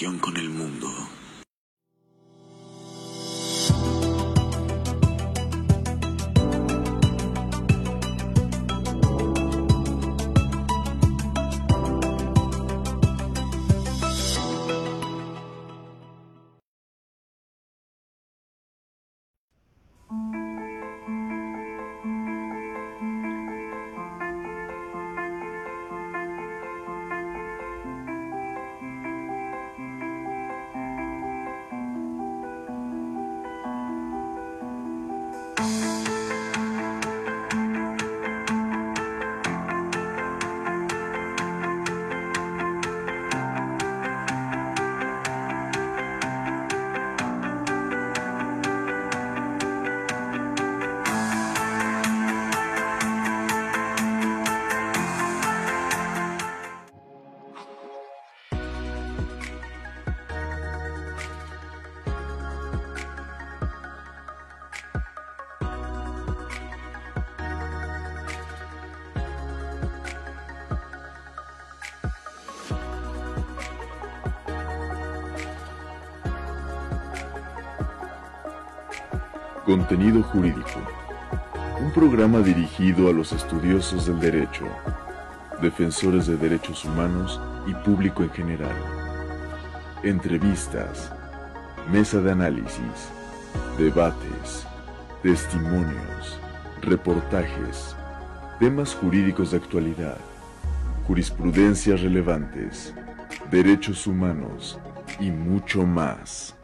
Con el mundo. Contenido Jurídico. Un programa dirigido a los estudiosos del derecho, defensores de derechos humanos y público en general. Entrevistas, mesa de análisis, debates, testimonios, reportajes, temas jurídicos de actualidad, jurisprudencias relevantes, derechos humanos y mucho más.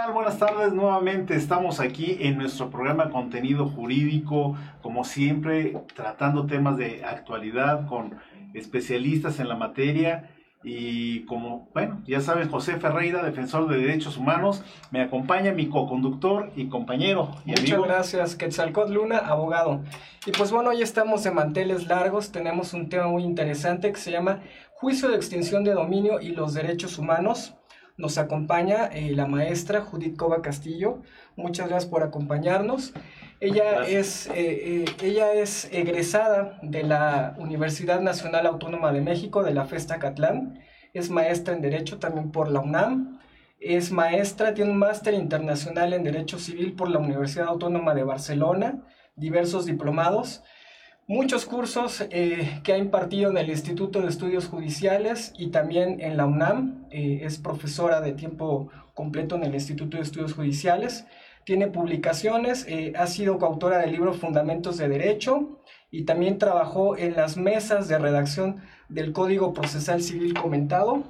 Tal? Buenas tardes nuevamente. Estamos aquí en nuestro programa Contenido Jurídico, como siempre, tratando temas de actualidad con especialistas en la materia. Y como, bueno, ya saben, José Ferreira, defensor de derechos humanos, me acompaña mi co-conductor y compañero. Y Muchas amigo. gracias, Quetzalcóatl Luna, abogado. Y pues bueno, hoy estamos de manteles largos, tenemos un tema muy interesante que se llama Juicio de extinción de dominio y los derechos humanos. Nos acompaña eh, la maestra Judith Cova Castillo. Muchas gracias por acompañarnos. Ella Gracias. es, eh, eh, ella es egresada de la Universidad Nacional Autónoma de México, de la FESTA Catlán. Es maestra en Derecho también por la UNAM. Es maestra, tiene un máster internacional en Derecho Civil por la Universidad Autónoma de Barcelona, diversos diplomados, muchos cursos eh, que ha impartido en el Instituto de Estudios Judiciales y también en la UNAM. Eh, es profesora de tiempo completo en el Instituto de Estudios Judiciales. Tiene publicaciones, eh, ha sido coautora del libro Fundamentos de Derecho y también trabajó en las mesas de redacción del Código Procesal Civil comentado.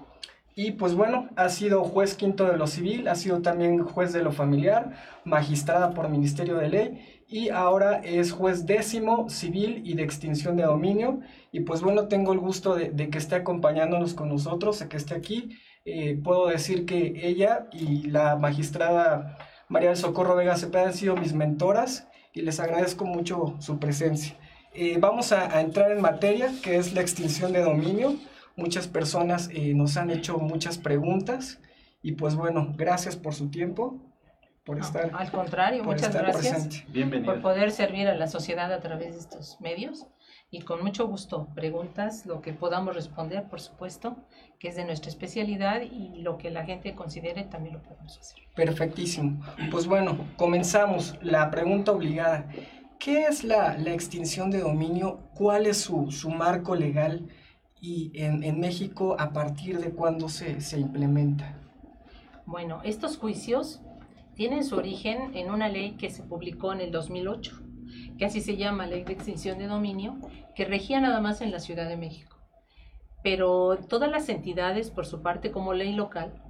Y pues bueno, ha sido juez quinto de lo civil, ha sido también juez de lo familiar, magistrada por Ministerio de Ley y ahora es juez décimo civil y de extinción de dominio. Y pues bueno, tengo el gusto de, que esté acompañándonos con nosotros, de que esté aquí. Eh, puedo decir que ella y la magistrada María del Socorro Vega Cepeda han sido mis mentoras y les agradezco mucho su presencia. Eh, vamos a, a entrar en materia, que es la extinción de dominio. Muchas personas eh, nos han hecho muchas preguntas y pues bueno, gracias por su tiempo, por No, estar, al contrario, por muchas estar gracias por poder servir a la sociedad a través de estos medios y con mucho gusto preguntas, lo que podamos responder, por supuesto, que es de nuestra especialidad y lo que la gente considere también lo podemos hacer. Perfectísimo. Pues bueno, comenzamos. La pregunta obligada. ¿Qué es la, la extinción de dominio? ¿Cuál es su, su marco legal? Y en, en México, ¿a partir de cuándo se, se implementa? Bueno, estos juicios tienen su origen en una ley que se publicó en el 2008, que así se llama Ley de Extinción de Dominio, que regía nada más en la Ciudad de México. Pero todas las entidades, por su parte como ley local,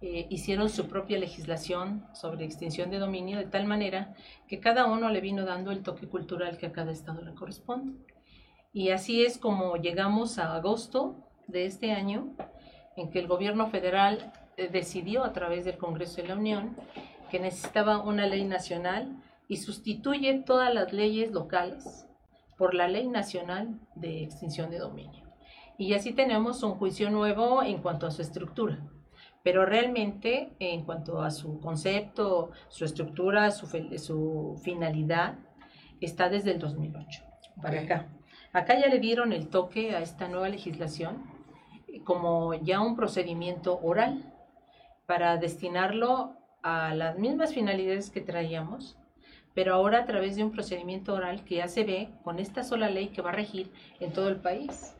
eh, hicieron su propia legislación sobre extinción de dominio de tal manera que cada uno le vino dando el toque cultural que a cada estado le corresponde. Y así es como llegamos a agosto de este año en que el gobierno federal eh, decidió a través del Congreso de la Unión que necesitaba una ley nacional y sustituye todas las leyes locales por la ley nacional de extinción de dominio. Y así tenemos un juicio nuevo en cuanto a su estructura pero realmente en cuanto a su concepto, su estructura, su, su finalidad, está desde el 2008 para acá. Acá ya le dieron el toque a esta nueva legislación como ya un procedimiento oral para destinarlo a las mismas finalidades que traíamos, pero ahora a través de un procedimiento oral que ya se ve con esta sola ley que va a regir en todo el país.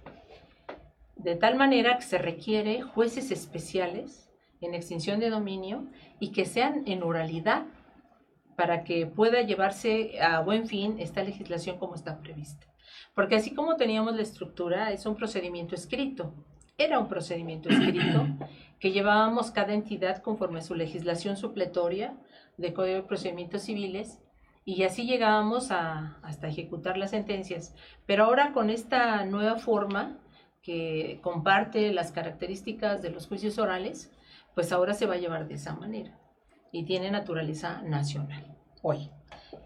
De tal manera que se requiere jueces especiales en extinción de dominio y que sean en oralidad para que pueda llevarse a buen fin esta legislación como está prevista. Porque así como teníamos la estructura, es un procedimiento escrito. Era un procedimiento escrito que llevábamos cada entidad conforme a su legislación supletoria de Código de Procedimientos Civiles y así llegábamos a, hasta ejecutar las sentencias. Pero ahora con esta nueva forma que comparte las características de los juicios orales, pues ahora se va a llevar de esa manera y tiene naturaleza nacional. Hoy,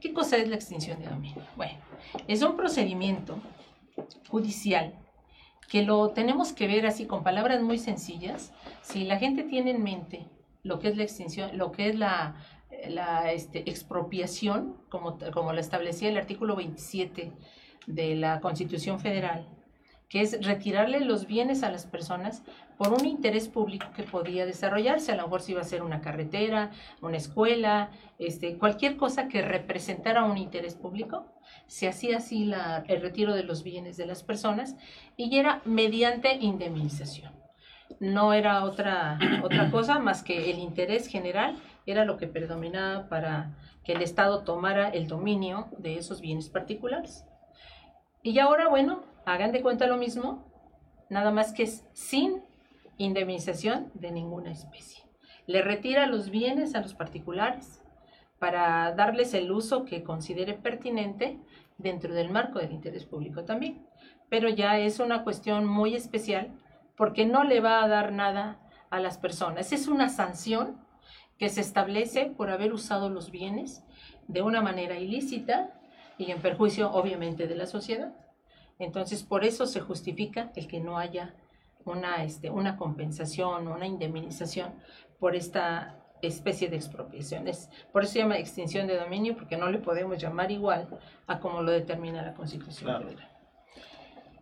¿qué cosa es la extinción de dominio? Bueno, es un procedimiento judicial que lo tenemos que ver así con palabras muy sencillas. Si la gente tiene en mente lo que es la extinción, lo que es la, la este, expropiación, como, como lo establecía el artículo 27 de la Constitución Federal, que es retirarle los bienes a las personas por un interés público que podía desarrollarse. A lo mejor si iba a ser una carretera, una escuela, este, cualquier cosa que representara un interés público, se hacía así la, el retiro de los bienes de las personas y era mediante indemnización. No era otra, otra cosa más que el interés general era lo que predominaba para que el Estado tomara el dominio de esos bienes particulares. Y ahora, bueno, hagan de cuenta lo mismo, nada más que es sin indemnización de ninguna especie. Le retira los bienes a los particulares para darles el uso que considere pertinente dentro del marco del interés público también. Pero ya es una cuestión muy especial porque no le va a dar nada a las personas. Es una sanción que se establece por haber usado los bienes de una manera ilícita y en perjuicio obviamente de la sociedad. Entonces, por eso se justifica el que no haya una, este, una compensación, una indemnización por esta especie de expropiaciones. Por eso se llama extinción de dominio, porque no le podemos llamar igual a como lo determina la Constitución Federal.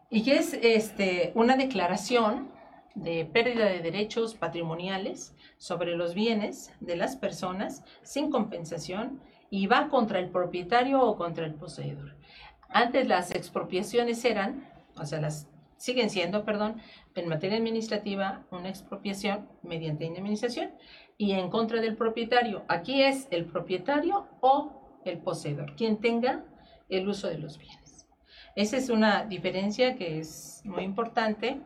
Y que es este, una declaración de pérdida de derechos patrimoniales sobre los bienes de las personas sin compensación y va contra el propietario o contra el poseedor. Antes las expropiaciones eran, o sea, las siguen siendo, perdón, en materia administrativa una expropiación mediante indemnización y en contra del propietario. Aquí es el propietario o el poseedor, quien tenga el uso de los bienes. Esa es una diferencia que es muy importante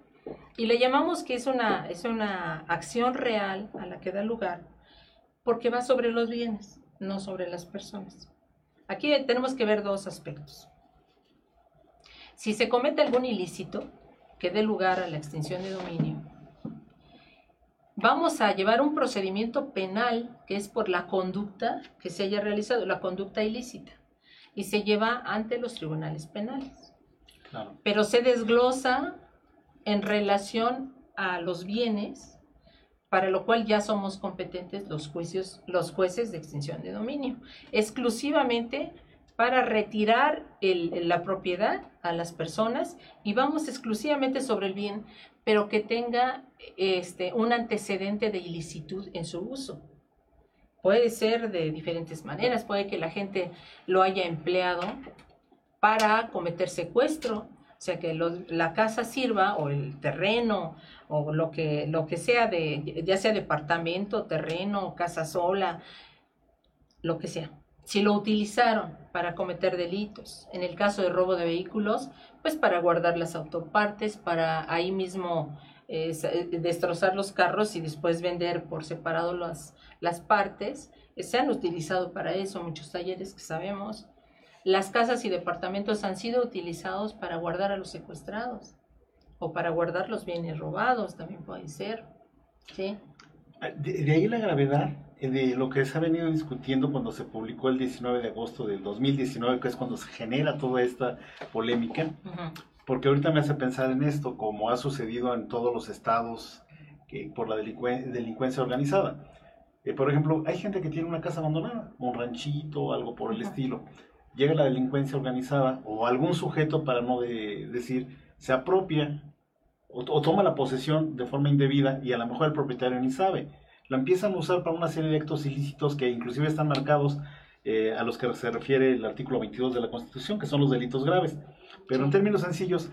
y le llamamos que es una, es una acción real a la que da lugar porque va sobre los bienes, no sobre las personas. Aquí tenemos que ver dos aspectos. Si se comete algún ilícito que dé lugar a la extinción de dominio, vamos a llevar un procedimiento penal que es por la conducta que se haya realizado, la conducta ilícita, y se lleva ante los tribunales penales. Pero se desglosa en relación a los bienes, para lo cual ya somos competentes los, juicios, los jueces de extinción de dominio, exclusivamente para retirar la propiedad a las personas y vamos exclusivamente sobre el bien, pero que tenga este, un antecedente de ilicitud en su uso. Puede ser de diferentes maneras, puede que la gente lo haya empleado para cometer secuestro, o sea, que la casa sirva o el terreno o lo que, lo que sea, de, ya sea departamento, terreno, casa sola, lo que sea si lo utilizaron para cometer delitos. En el caso de robo de vehículos, pues para guardar las autopartes, para ahí mismo eh, eh, destrozar los carros y después vender por separado las, las partes. Eh, se han utilizado para eso muchos talleres que sabemos. Las casas y departamentos han sido utilizados para guardar a los secuestrados. o para guardar los bienes robados, también puede ser. ¿sí? De, de ahí la gravedad de lo que se ha venido discutiendo cuando se publicó el 19 de agosto del 2019, que es cuando se genera toda esta polémica, porque ahorita me hace pensar en esto, como ha sucedido en todos los estados que, por la delincuencia organizada. Eh, por ejemplo, hay gente que tiene una casa abandonada, un ranchito, algo por el estilo. Llega la delincuencia organizada o algún sujeto, para no de- decir, se apropia o, o toma la posesión de forma indebida y a lo mejor el propietario ni sabe. La empiezan a usar para una serie de actos ilícitos que inclusive están marcados eh, a los que se refiere el artículo 22 de la Constitución, que son los delitos graves. Pero en términos sencillos,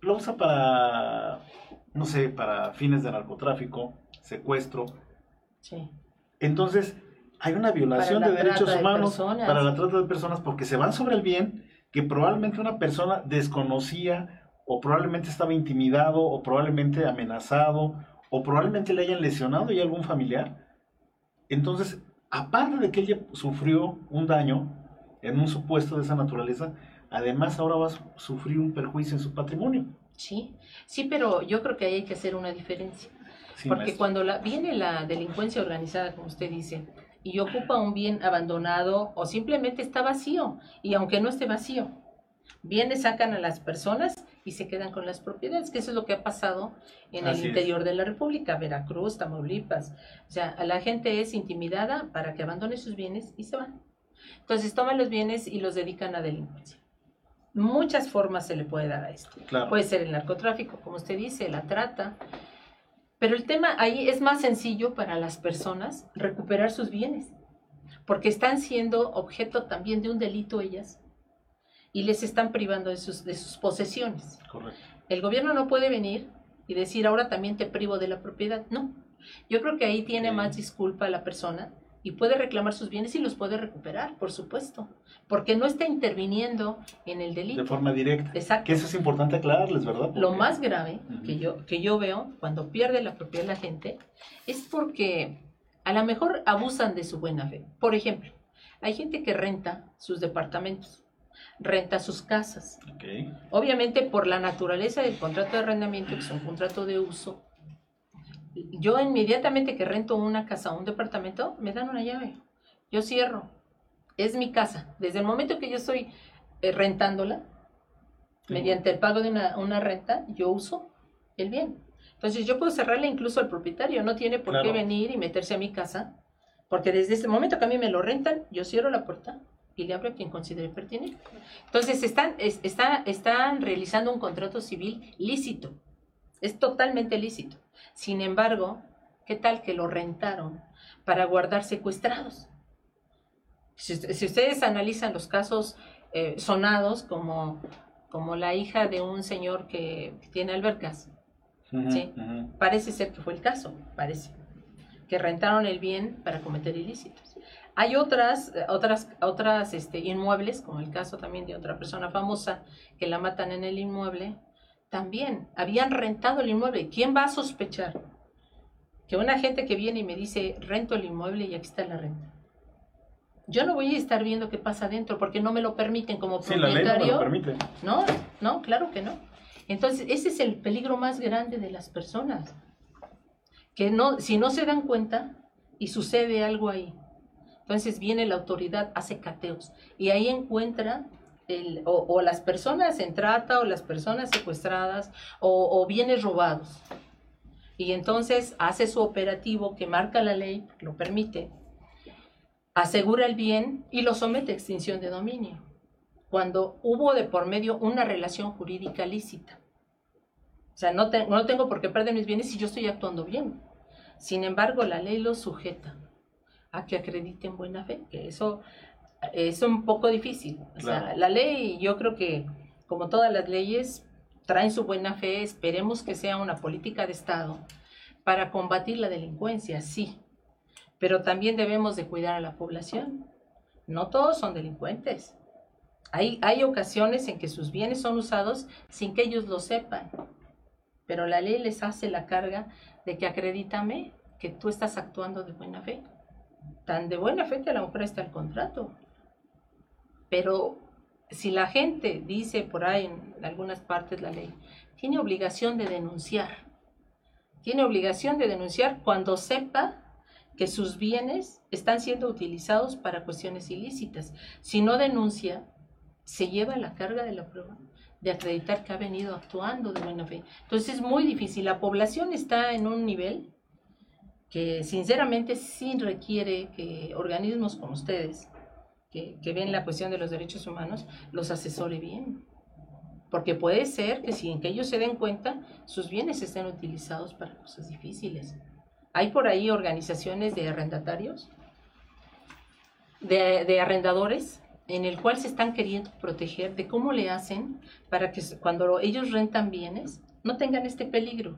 lo usa para, no sé, para fines de narcotráfico, secuestro. Sí. Entonces, hay una violación de derechos de humanos para la trata de personas porque se van sobre el bien que probablemente una persona desconocía o probablemente estaba intimidado o probablemente amenazado o probablemente le hayan lesionado ya algún familiar. Entonces, aparte de que ella sufrió un daño en un supuesto de esa naturaleza, además ahora va a su- sufrir un perjuicio en su patrimonio. Sí, sí, pero yo creo que ahí hay que hacer una diferencia. Sí, Porque maestro. cuando la, viene la delincuencia organizada, como usted dice, y ocupa un bien abandonado o simplemente está vacío, y aunque no esté vacío, viene, sacan a las personas y se quedan con las propiedades, que eso es lo que ha pasado en Así el es. interior de la República, Veracruz, Tamaulipas. O sea, a la gente es intimidada para que abandone sus bienes y se van. Entonces toman los bienes y los dedican a delincuencia. Muchas formas se le puede dar a esto. Claro. Puede ser el narcotráfico, como usted dice, la trata. Pero el tema ahí es más sencillo para las personas recuperar sus bienes, porque están siendo objeto también de un delito ellas y les están privando de sus, de sus posesiones. Correcto. El gobierno no puede venir y decir ahora también te privo de la propiedad. No. Yo creo que ahí tiene más disculpa la persona y puede reclamar sus bienes y los puede recuperar, por supuesto, porque no está interviniendo en el delito. De forma directa. Exacto. Que eso es importante aclararles, ¿verdad? Lo más grave que yo, que yo veo cuando pierde la propiedad la gente es porque a lo mejor abusan de su buena fe. Por ejemplo, hay gente que renta sus departamentos, renta sus casas. Obviamente por la naturaleza del contrato de arrendamiento, que es un contrato de uso, yo inmediatamente que rento una casa o un departamento, me dan una llave. Yo cierro. Es mi casa. Desde el momento que yo estoy eh, rentándola, mediante el pago de una, una renta, yo uso el bien. Entonces yo puedo cerrarle incluso al propietario, no tiene por qué venir y meterse a mi casa, porque desde ese momento que a mí me lo rentan, yo cierro la puerta y le abro a quien considere pertinente. Entonces están, es- está- están realizando un contrato civil lícito, es totalmente lícito. Sin embargo, ¿qué tal que lo rentaron para guardar secuestrados? Si, ust- si ustedes analizan los casos eh, sonados como, como la hija de un señor que, que tiene albercas, Sí. parece ser que fue el caso, parece, que rentaron el bien para cometer ilícitos. Hay otras, eh, otras, otras este, inmuebles, como el caso también de otra persona famosa que la matan en el inmueble, también habían rentado el inmueble. ¿Quién va a sospechar que una gente que viene y me dice rento el inmueble y aquí está la renta? Yo no voy a estar viendo qué pasa adentro porque no me lo permiten como Sí, la ley no me propietario. lo permite. No, no, claro que no. Entonces, ese es el peligro más grande de las personas. Que no, si no se dan cuenta y sucede algo ahí, entonces viene la autoridad, hace cateos y ahí encuentra o las personas en trata o las personas secuestradas o, o bienes robados. Y entonces hace su operativo que marca la ley, lo permite, asegura el bien y lo somete a extinción de dominio cuando hubo de por medio una relación jurídica lícita. O sea, no, te- no tengo por qué perder mis bienes si yo estoy actuando bien. Sin embargo, la ley los sujeta a que acrediten buena fe, que eso es un poco difícil. O sea, Claro. la ley, yo creo que, como todas las leyes, traen su buena fe. Esperemos que sea una política de Estado para combatir la delincuencia, sí. Pero también debemos de cuidar a la población. No todos son delincuentes. Hay, hay ocasiones en que sus bienes son usados sin que ellos lo sepan, pero la ley les hace la carga de que acredítame que tú estás actuando de buena fe. Tan de buena fe que a lo mejor está el contrato. Pero si la gente dice por ahí en algunas partes la ley, tiene obligación de denunciar. Tiene obligación de denunciar cuando sepa que sus bienes están siendo utilizados para cuestiones ilícitas. Si no denuncia, se lleva la carga de la prueba de acreditar que ha venido actuando de buena fe. Entonces es muy difícil. La población está en un nivel que sinceramente sí requiere que organismos como ustedes, que, que ven la cuestión de los derechos humanos, los asesore bien. Porque puede ser que sin que ellos se den cuenta, sus bienes estén utilizados para cosas difíciles. Hay por ahí organizaciones de arrendatarios, de, de arrendadores, en el cual se están queriendo proteger de cómo le hacen para que cuando ellos rentan bienes no tengan este peligro.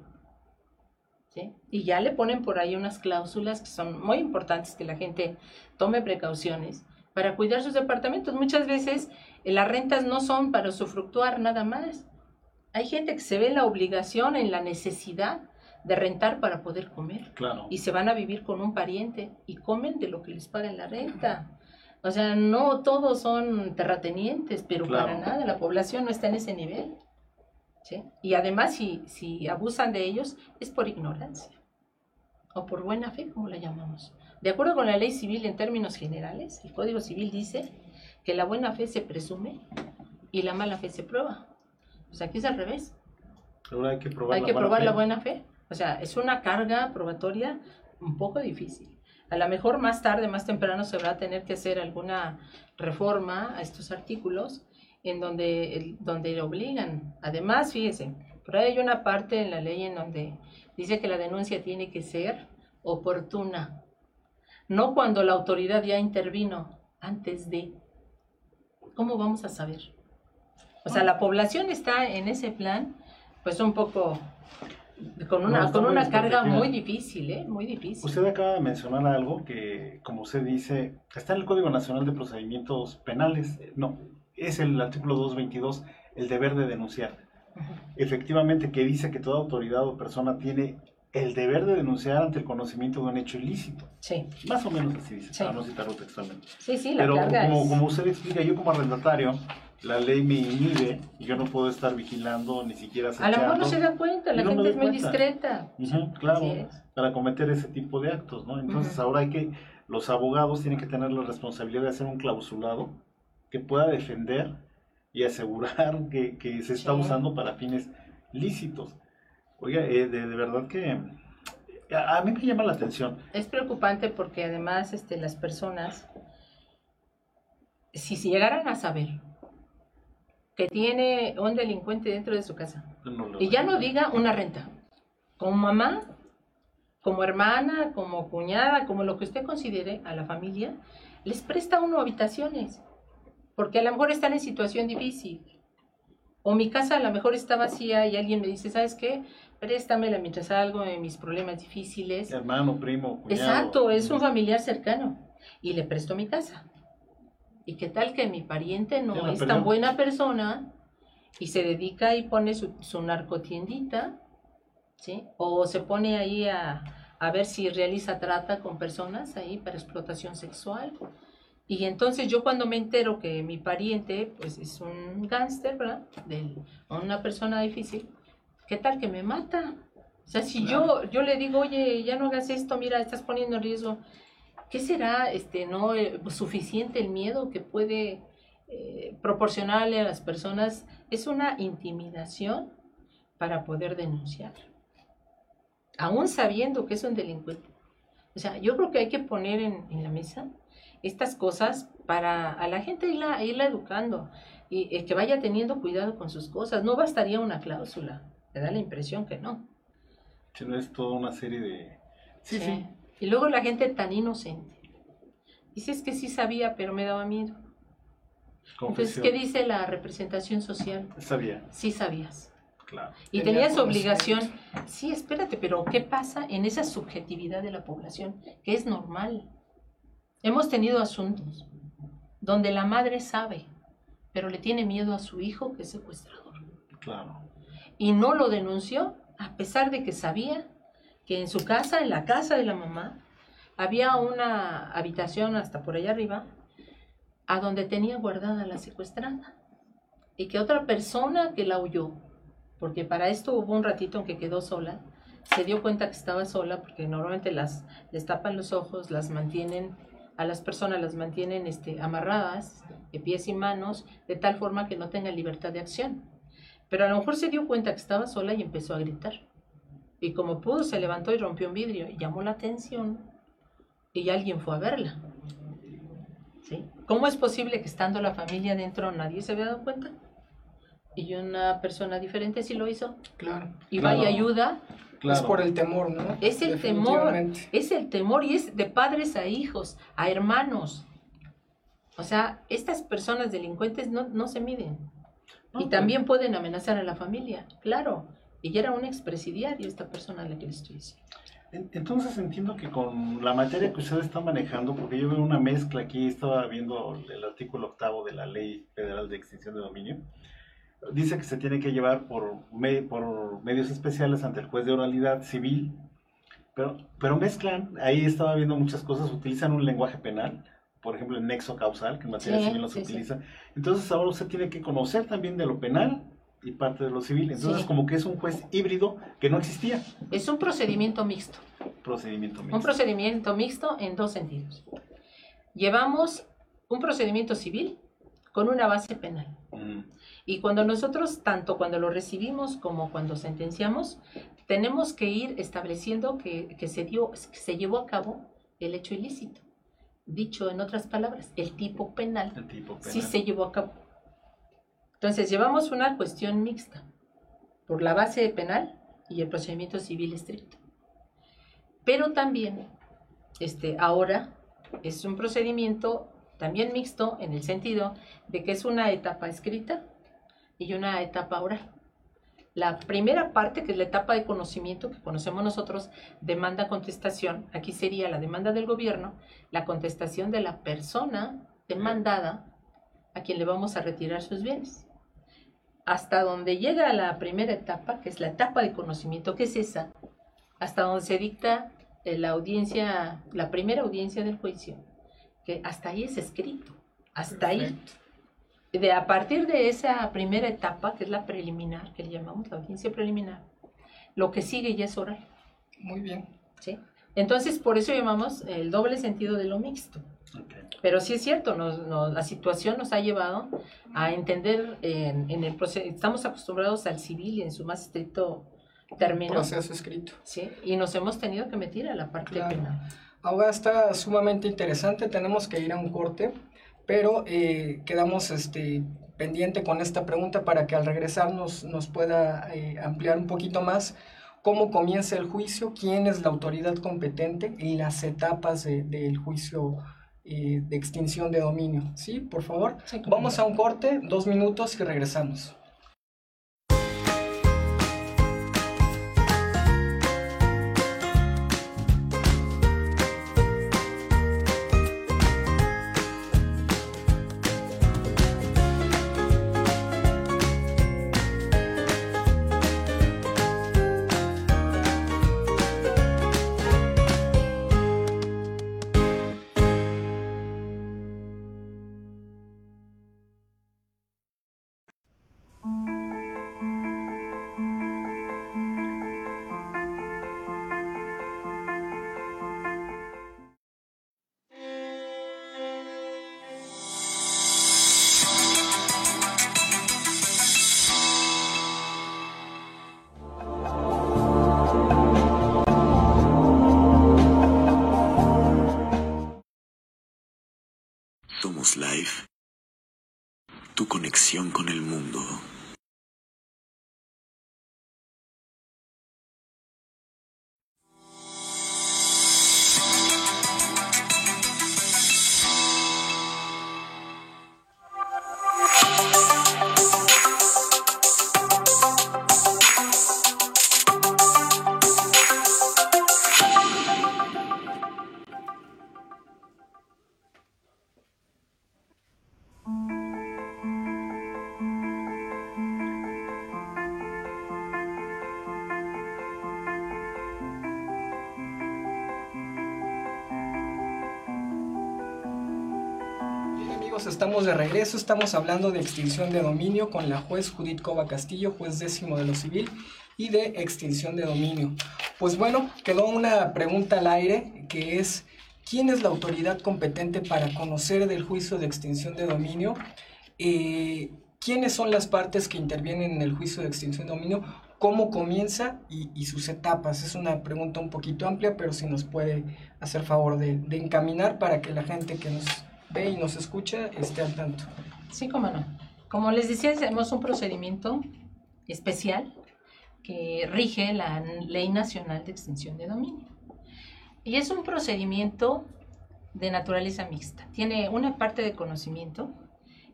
¿Sí? Y ya le ponen por ahí unas cláusulas que son muy importantes que la gente tome precauciones para cuidar sus departamentos. Muchas veces eh, las rentas no son para usufructuar nada más. Hay gente que se ve la obligación, en la necesidad de rentar para poder comer. Claro. Y se van a vivir con un pariente y comen de lo que les pagan la renta. O sea, no todos son terratenientes, pero Claro. para nada, la población no está en ese nivel. ¿Sí? Y además, si, si abusan de ellos, es por ignorancia o por buena fe, como la llamamos. De acuerdo con la ley civil en términos generales, el Código Civil dice que la buena fe se presume y la mala fe se prueba. O sea, aquí es al revés. Ahora hay que probar Hay la que buena probar fe. la buena fe. O sea, es una carga probatoria un poco difícil. A lo mejor más tarde, más temprano, se va a tener que hacer alguna reforma a estos artículos en donde, donde obligan. Además, fíjese, por ahí hay una parte en la ley en donde dice que la denuncia tiene que ser oportuna. No cuando la autoridad ya intervino, antes de. ¿Cómo vamos a saber? O sea, la población está en ese plan, pues un poco con una, con una carga muy difícil, ¿eh? Muy difícil. Usted acaba de mencionar algo que, como usted dice, está en el Código Nacional de Procedimientos Penales. No, es el artículo 222, el deber de denunciar. Efectivamente, que dice que toda autoridad o persona tiene el deber de denunciar ante el conocimiento de un hecho ilícito. Sí, Más o menos así dice, Sí. para no citarlo textualmente. sí, sí, la Pero como, es- como usted explica, yo como arrendatario, la ley me inhibe y yo no puedo estar vigilando ni siquiera A lo mejor no acechando. se da cuenta, la no gente es muy cuenta. discreta. Claro, para cometer ese tipo de actos, ¿no? Entonces ahora hay que, los abogados tienen que tener la responsabilidad de hacer un clausulado que pueda defender y asegurar que, que se está Sí. usando para fines lícitos. Oiga, eh, de, de verdad que a, a mí me llama la atención. Es preocupante porque además este, las personas, si se llegaran a saber que tiene un delincuente dentro de su casa, no y ya no diga una renta, como mamá, como hermana, como cuñada, como lo que usted considere a la familia, les presta uno habitaciones, porque a lo mejor están en situación difícil. O mi casa a lo mejor está vacía y alguien me dice, ¿sabes qué? Préstamela mientras salgo en mis problemas difíciles. Hermano, primo, cuñado. Exacto, es un familiar cercano y le presto mi casa. ¿Y qué tal que mi pariente no es tan buena persona y se dedica y pone su, su narcotiendita, ¿sí? O se pone ahí a, a ver si realiza trata con personas ahí para explotación sexual. Y entonces yo cuando me entero que mi pariente pues es un gángster, ¿verdad? De una persona difícil, ¿qué tal que me mata? O sea, si yo, yo le digo, oye, ya no hagas esto, mira, estás poniendo en riesgo, ¿qué será este, no eh, suficiente el miedo que puede eh, proporcionarle a las personas? Es una intimidación para poder denunciar, aún sabiendo que es un delincuente. O sea, yo creo que hay que poner en, en la mesa estas cosas para a la gente irla, irla educando y eh, que vaya teniendo cuidado con sus cosas. No bastaría una cláusula, me da la impresión que no. Sino es toda una serie de... Sí, sí. Y luego la gente tan inocente. Dices que sí sabía, pero me daba miedo. Entonces. ¿qué dice la representación social? Sabía, Sí sabías. claro. Y Tenía tenías obligación. Sí, espérate, pero ¿qué pasa en esa subjetividad de la población? Que es normal. Hemos tenido asuntos donde la madre sabe, pero le tiene miedo a su hijo que es secuestrador. Claro. y no lo denunció a pesar de que sabía que en su casa, en la casa de la mamá, había una habitación hasta por allá arriba a donde tenía guardada la secuestrada. y que otra persona que la huyó, porque para esto hubo un ratito en que quedó sola, se dio cuenta que estaba sola porque normalmente las les tapan los ojos, las mantienen a las personas las mantienen este, amarradas de pies y manos de tal forma que no tengan libertad de acción. Pero a lo mejor se dio cuenta que estaba sola y empezó a gritar. Y como pudo, se levantó y rompió un vidrio y llamó la atención y alguien fue a verla. ¿Sí? ¿Cómo es posible que estando la familia dentro nadie se había dado cuenta? Y una persona diferente sí lo hizo. Claro. Y Claro. va y ayuda. Claro. Es por el temor, ¿no? Es el temor. Es el temor y es de padres a hijos, a hermanos. O sea, estas personas delincuentes no, no se miden. Y también pueden amenazar a la familia, claro. Y ya era un expresidiario esta persona a la que le estoy diciendo. En- Entonces entiendo que con la materia que ustedes están manejando, porque yo veo una mezcla aquí, estaba viendo el artículo octavo de la Ley Federal de Extinción de Dominio, dice que se tiene que llevar por, me- por medios especiales ante el juez de oralidad civil, pero, pero mezclan, ahí estaba viendo muchas cosas, utilizan un lenguaje penal, por ejemplo el nexo causal, que en materia Sí, civil no se sí, sí. utiliza, entonces ahora usted tiene que conocer también de lo penal y parte de lo civil, entonces como que es un juez híbrido que no existía, Es un procedimiento mixto. procedimiento mixto. Un procedimiento mixto en dos sentidos. Llevamos un procedimiento civil con una base penal. Mm. Y cuando nosotros, tanto cuando lo recibimos como cuando sentenciamos, tenemos que ir estableciendo que, que se, dio, que se llevó a cabo el hecho ilícito. Dicho en otras palabras, el tipo penal El tipo penal. sí se llevó a cabo. Entonces, llevamos una cuestión mixta por la base penal y el procedimiento civil estricto. Pero también, este, ahora es un procedimiento también mixto en el sentido de que es una etapa escrita y una etapa oral. La primera parte, que es la etapa de conocimiento que conocemos nosotros, demanda-contestación, aquí sería la demanda del gobierno, la contestación de la persona demandada a quien le vamos a retirar sus bienes. Hasta donde llega la primera etapa, que es la etapa de conocimiento, que es esa, hasta donde se dicta eh, la audiencia, la primera audiencia del juicio, que hasta ahí es escrito, hasta ahí. De, a partir de esa primera etapa, que es la preliminar, que le llamamos la audiencia preliminar, lo que sigue ya es oral. Muy bien. ¿sí? Entonces, por eso llamamos el doble sentido de lo mixto. Pero sí es cierto, nos- nos- la situación nos ha llevado a entender en, en el proceso, estamos acostumbrados al civil en su más estricto término, Proceso escrito. ¿sí? y nos hemos tenido que meter a la parte Claro. penal. Ahora está sumamente interesante, tenemos que ir a un corte, pero eh, quedamos este, pendiente con esta pregunta para que al regresar nos, nos pueda eh, ampliar un poquito más cómo comienza el juicio, quién es la autoridad competente y las etapas de- del juicio eh, de extinción de dominio. ¿Sí? Por favor. Sí, Vamos a un corte, dos minutos y regresamos. Tu conexión con el mundo. De regreso, estamos hablando de extinción de dominio con la juez Judith Cova Castillo, juez décimo de lo civil y de extinción de dominio. Pues bueno, quedó una pregunta al aire que es, ¿quién es la autoridad competente para conocer del juicio de extinción de dominio? Eh, ¿Quiénes son las partes que intervienen en el juicio de extinción de dominio? ¿Cómo comienza y, sus etapas? Es una pregunta un poquito amplia, pero si nos puede hacer favor de encaminar para que la gente que nos y nos escucha esté al tanto. Sí, cómo no. Como les decía, tenemos un procedimiento especial que rige la Ley Nacional de Extinción de Dominio. Y es un procedimiento de naturaleza mixta. Tiene una parte de conocimiento,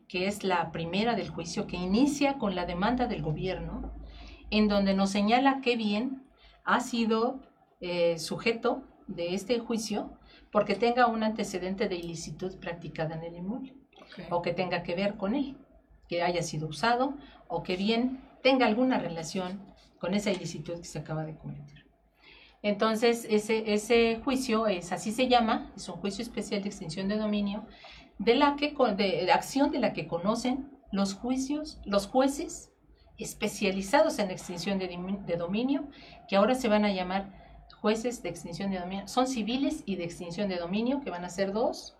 que es la primera del juicio, que inicia con la demanda del gobierno, en donde nos señala qué bien ha sido eh, sujeto de este juicio porque tenga un antecedente de ilicitud practicada en el inmueble o que tenga que ver con él, que haya sido usado o que bien tenga alguna relación con esa ilicitud que se acaba de cometer. Entonces, ese, ese juicio es, así se llama, es un juicio especial de extinción de dominio, de la que, de, acción de la que conocen los juicios, los jueces especializados en extinción de, de dominio, que ahora se van a llamar jueces de extinción de dominio. Son civiles y de extinción de dominio, que van a ser dos,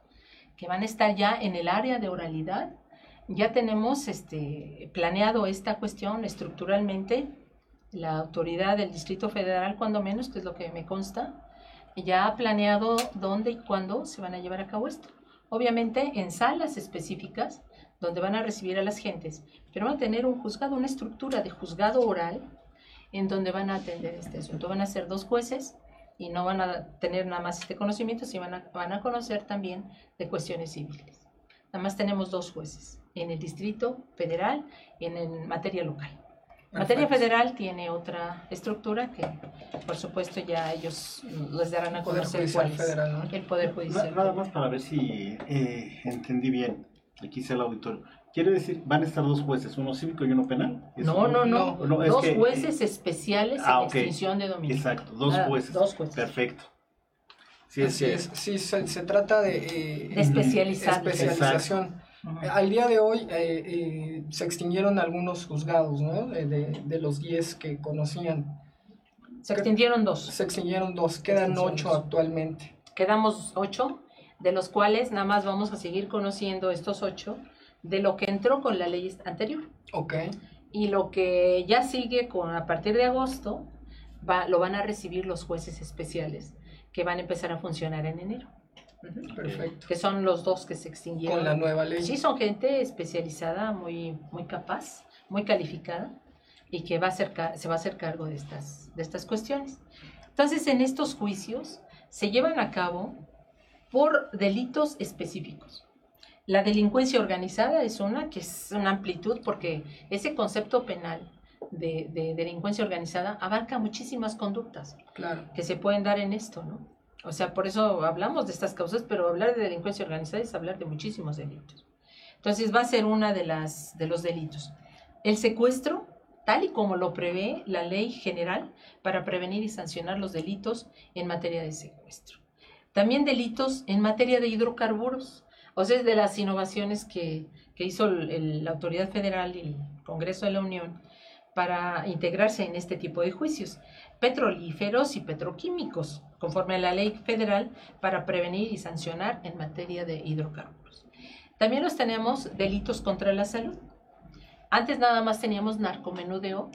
que van a estar ya en el área de oralidad. Ya tenemos este, planeado esta cuestión estructuralmente la autoridad del Distrito Federal, cuando menos, que es lo que me consta, ya ha planeado dónde y cuándo se van a llevar a cabo esto. Obviamente en salas específicas donde van a recibir a las gentes, pero van a tener un juzgado, una estructura de juzgado oral en donde van a atender este asunto. Van a ser dos jueces y no van a tener nada más este conocimiento, sino van a, van a conocer también de cuestiones civiles. Nada más tenemos dos jueces, en el Distrito Federal y en materia local. Materia federal tiene otra estructura que, por supuesto, ya ellos les darán a conocer cuál es el Poder Judicial. Nada más para ver si eh, entendí bien. Aquí el auditorio. ¿Quiere decir, van a estar dos jueces, uno cívico y uno penal? No, no, no, dos jueces especiales en ah, extinción de dominio. Exacto, dos, ah, jueces. dos jueces. Perfecto. Sí, es, sí se, trata de, eh, de especialización. Al día de hoy eh, eh, se extinguieron algunos juzgados, ¿no? De, los 10 que conocían. Se extinguieron dos. Se extinguieron dos, quedan ocho actualmente. Quedamos ocho, de los cuales nada más vamos a seguir conociendo estos ocho de lo que entró con la ley anterior. Ok. Y lo que ya sigue con a partir de agosto, va, lo van a recibir los jueces especiales que van a empezar a funcionar en enero. Perfecto. Que son los dos que se extinguieron. Con la nueva ley. Sí, son gente especializada, muy, muy capaz, muy calificada y que va a ser, se va a hacer cargo de estas, de estas cuestiones. Entonces, en estos juicios se llevan a cabo por delitos específicos. La delincuencia organizada es una que es una amplitud porque ese concepto penal de, de delincuencia organizada abarca muchísimas conductas claro. que se pueden dar en esto, ¿no? O sea, por eso hablamos de estas causas, pero hablar de delincuencia organizada es hablar de muchísimos delitos. Entonces va a ser una de las de los delitos. El secuestro, tal y como lo prevé la ley general para prevenir y sancionar los delitos en materia de secuestro. También delitos en materia de hidrocarburos. O sea, es de las innovaciones que, hizo la autoridad federal y el Congreso de la Unión para integrarse en este tipo de juicios petrolíferos y petroquímicos, conforme a la ley federal para prevenir y sancionar en materia de hidrocarburos. También los tenemos delitos contra la salud. Antes nada más teníamos narcomenudeo,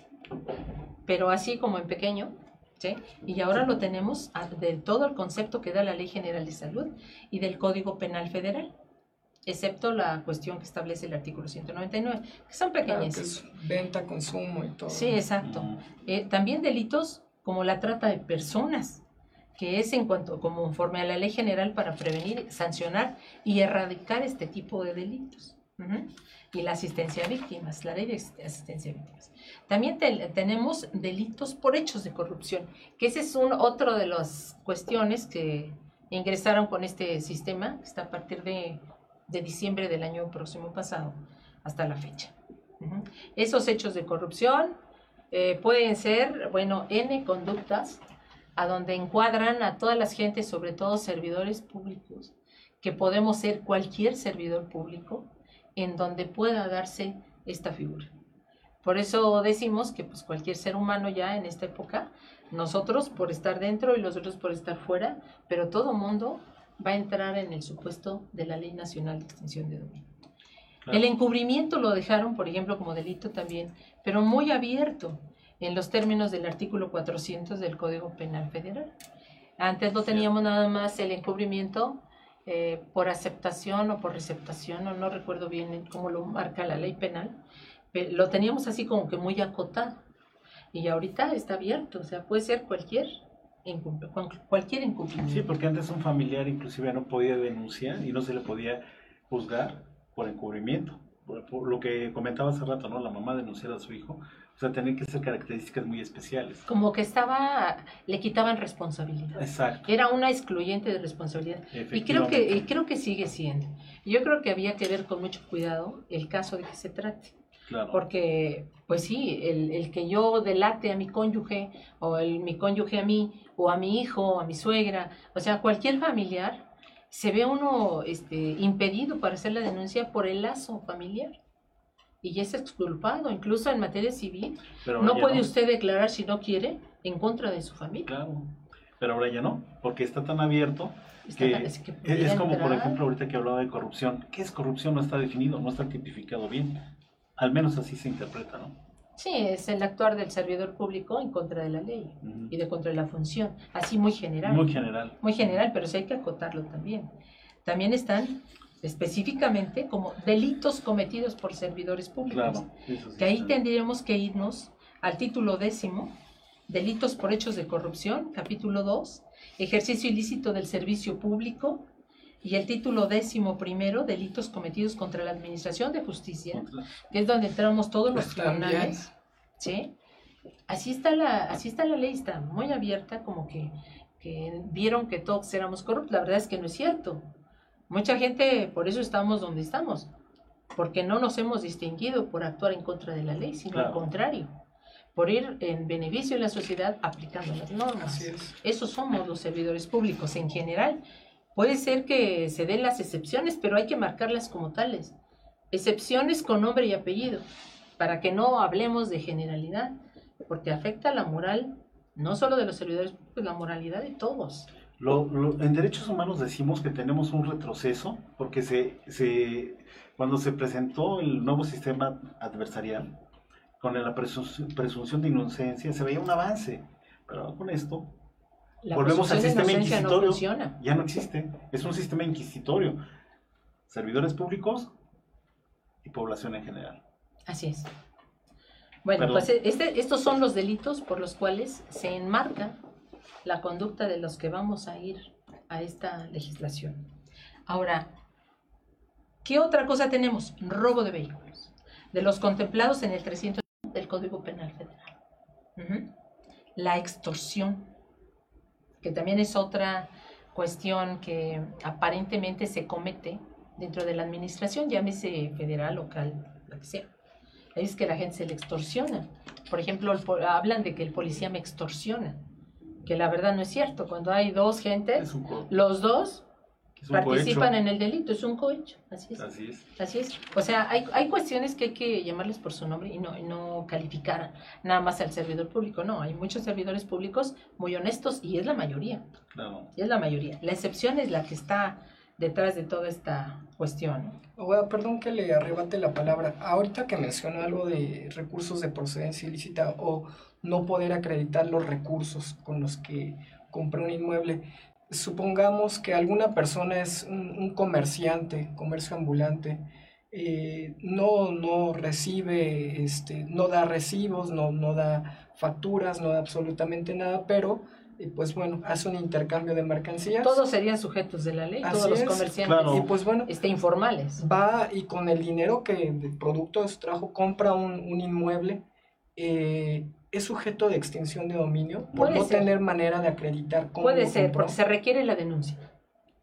pero así como en pequeño, ¿sí? y ahora lo tenemos de todo el concepto que da la Ley General de Salud y del Código Penal Federal excepto la cuestión que establece el artículo 199, que son pequeñas. venta, consumo y todo. Sí, exacto. Eh, también delitos como la trata de personas, que es en cuanto, conforme a la ley general para prevenir, sancionar y erradicar este tipo de delitos. Y la asistencia a víctimas, la ley de asistencia a víctimas. También tenemos delitos por hechos de corrupción, que ese es un, otro de las cuestiones que ingresaron con este sistema, que está a partir de, de diciembre del año próximo pasado hasta la fecha. Esos hechos de corrupción eh, pueden ser, bueno, N conductas a donde encuadran a todas las gentes, sobre todo servidores públicos, que podemos ser cualquier servidor público en donde pueda darse esta figura. Por eso decimos que pues, cualquier ser humano ya en esta época, nosotros por estar dentro y los otros por estar fuera, pero todo mundo va a entrar en el supuesto de la Ley Nacional de Extinción de Dominio. El encubrimiento lo dejaron, por ejemplo, como delito también, pero muy abierto en los términos del artículo 400 del Código Penal Federal. Antes no teníamos nada más el encubrimiento eh, por aceptación o por receptación, o no recuerdo bien cómo lo marca la ley penal, lo teníamos así como que muy acotado. Y ahorita está abierto, o sea, puede ser cualquier cualquier incumplimiento. Sí, porque antes un familiar inclusive no podía denunciar y no se le podía juzgar por encubrimiento. Por, lo que comentaba hace rato, ¿no? La mamá denunciar a su hijo. O sea, tenían que ser características muy especiales. Como que estaba, le quitaban responsabilidad. Exacto. Era una excluyente de responsabilidad. Y creo que, y creo que sigue siendo. Yo creo que había que ver con mucho cuidado el caso de que se trate. Porque, pues sí, el, el, que yo delate a mi cónyuge, o el, mi cónyuge a mí, o a mi hijo, o a mi suegra, o sea, cualquier familiar, se ve uno este, impedido para hacer la denuncia por el lazo familiar. Y ya es exculpado, incluso en materia civil. no puede usted declarar si no quiere en contra de su familia. Claro, pero ahora ya no, porque está tan abierto que, es, es como, por ejemplo, ahorita que hablaba de corrupción. ¿Qué es corrupción? No está definido, no está tipificado bien. Al menos así se interpreta, ¿no? Sí, es el actuar del servidor público en contra de la ley y de contra de la función, así muy general. Muy general. Muy general, pero sí hay que acotarlo también. También están específicamente como delitos cometidos por servidores públicos, claro, que ahí tendríamos que irnos al título décimo, delitos por hechos de corrupción, capítulo 2, ejercicio ilícito del servicio público, y el título décimo primero, delitos cometidos contra la administración de justicia, que es donde entramos todos los tribunales. ¿sí? Así está la, así está la ley, está muy abierta, como que, que vieron que todos éramos corruptos. La verdad es que no es cierto. Mucha gente, por eso estamos donde estamos, porque no nos hemos distinguido por actuar en contra de la ley, sino al contrario, por ir en beneficio de la sociedad aplicando las normas. Así es. Esos somos los servidores públicos en general Puede ser que se den las excepciones, pero hay que marcarlas como tales. Excepciones con nombre y apellido, para que no hablemos de generalidad, porque afecta la moral no solo de los servidores pues la moralidad de todos. en derechos humanos decimos que tenemos un retroceso, porque se, se, cuando se presentó el nuevo sistema adversarial, con la presunción de inocencia, se veía un avance, pero con esto Volvemos al sistema inquisitorio. ya no existe. Es un sistema inquisitorio. Servidores públicos y población en general. Así es. Bueno, pues este, estos son los delitos por los cuales se enmarca la conducta de los que vamos a ir a esta legislación. Ahora, ¿qué otra cosa tenemos? Robo de vehículos, de los contemplados en el 300 del Código Penal Federal. La extorsión que también es otra cuestión que aparentemente se comete dentro de la administración, llámese federal, local, lo que sea. Es que la gente se le extorsiona. Por ejemplo, hablan de que el policía me extorsiona, que la verdad no es cierto. Cuando hay dos gentes, los dos participan en el delito, es un cohecho, así es. Así es. O sea, hay, hay cuestiones que hay que llamarles por su nombre y no, no calificar nada más al servidor público, no, hay muchos servidores públicos muy honestos y es la mayoría. Claro. Y es la mayoría. La excepción es la que está detrás de toda esta cuestión. perdón que le arrebate la palabra. Ahorita que mencionó algo de recursos de procedencia ilícita o no poder acreditar los recursos con los que compré un inmueble, supongamos que alguna persona es un, comerciante, comercio ambulante, eh, no, no recibe, este, no da recibos, no, no da facturas, no da absolutamente nada, pero eh, pues bueno, hace un intercambio de mercancías. Todos serían sujetos de la ley, todos los comerciantes. Y pues bueno, este, informales. Va y con el dinero que, el producto de su trabajo, compra un, un inmueble. Eh, es sujeto de extinción de dominio por no tener manera de acreditar cómo Puede ser, porque se requiere la denuncia.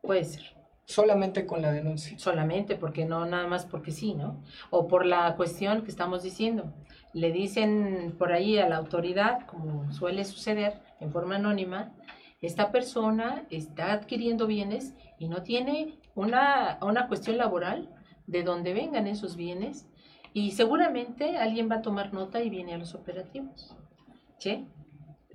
Puede ser. Solamente con la denuncia. Solamente, porque no, nada más porque sí, ¿no? O por la cuestión que estamos diciendo. Le dicen por ahí a la autoridad, como suele suceder en forma anónima, esta persona está adquiriendo bienes y no tiene una, una cuestión laboral de donde vengan esos bienes y seguramente alguien va a tomar nota y viene a los operativos. ¿Sí?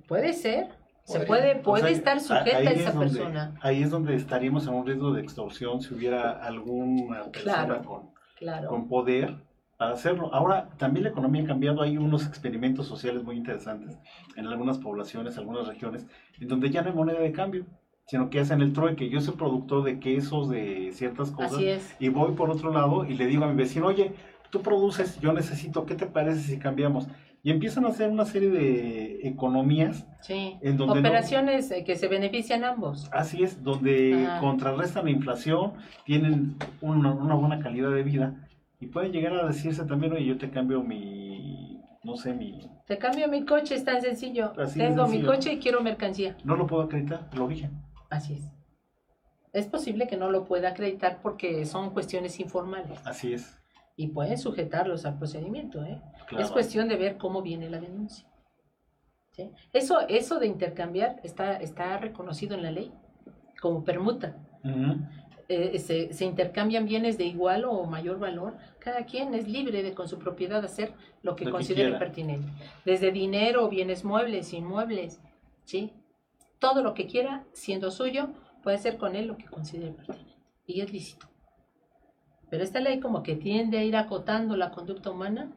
Puede ser. Se puede, puede O sea, estar sujeta a es esa donde- persona. Ahí es donde estaríamos en un riesgo de extorsión si hubiera alguna persona Claro. con, Claro. con poder para hacerlo. Ahora, también la economía ha cambiado, hay unos experimentos sociales muy interesantes en algunas poblaciones, algunas regiones, en donde ya no hay moneda de cambio, sino que hacen el trueque. Yo soy productor de quesos, de ciertas cosas, Así es. y voy por otro lado y le digo a mi vecino, oye, tú produces, yo necesito, ¿qué te parece si cambiamos? Y empiezan a hacer una serie de economías, Sí. en donde no- Operaciones eh, que se benefician ambos. así es, donde Ajá. contrarrestan la inflación, tienen una, una buena calidad de vida y pueden llegar a decirse también, oye, yo te cambio mi, no sé, mi, Te cambio mi coche, es tan sencillo. Así Tengo mi coche y quiero mercancía. no lo puedo acreditar, el origen. Así es. Es posible que no lo pueda acreditar porque son cuestiones informales Así es. Y pueden sujetarlos al procedimiento. ¿eh? Claro. Es cuestión de ver cómo viene la denuncia. ¿sí? Eso, eso de intercambiar está, está reconocido en la ley como permuta. Eh, se, se intercambian bienes de igual o mayor valor. Cada quien es libre de con su propiedad hacer lo que Lo considere pertinente. Desde dinero, bienes muebles, inmuebles, ¿sí? Todo lo que quiera, siendo suyo, puede hacer con él lo que considere pertinente. Y es lícito. Pero esta ley como que tiende a ir acotando la conducta humana,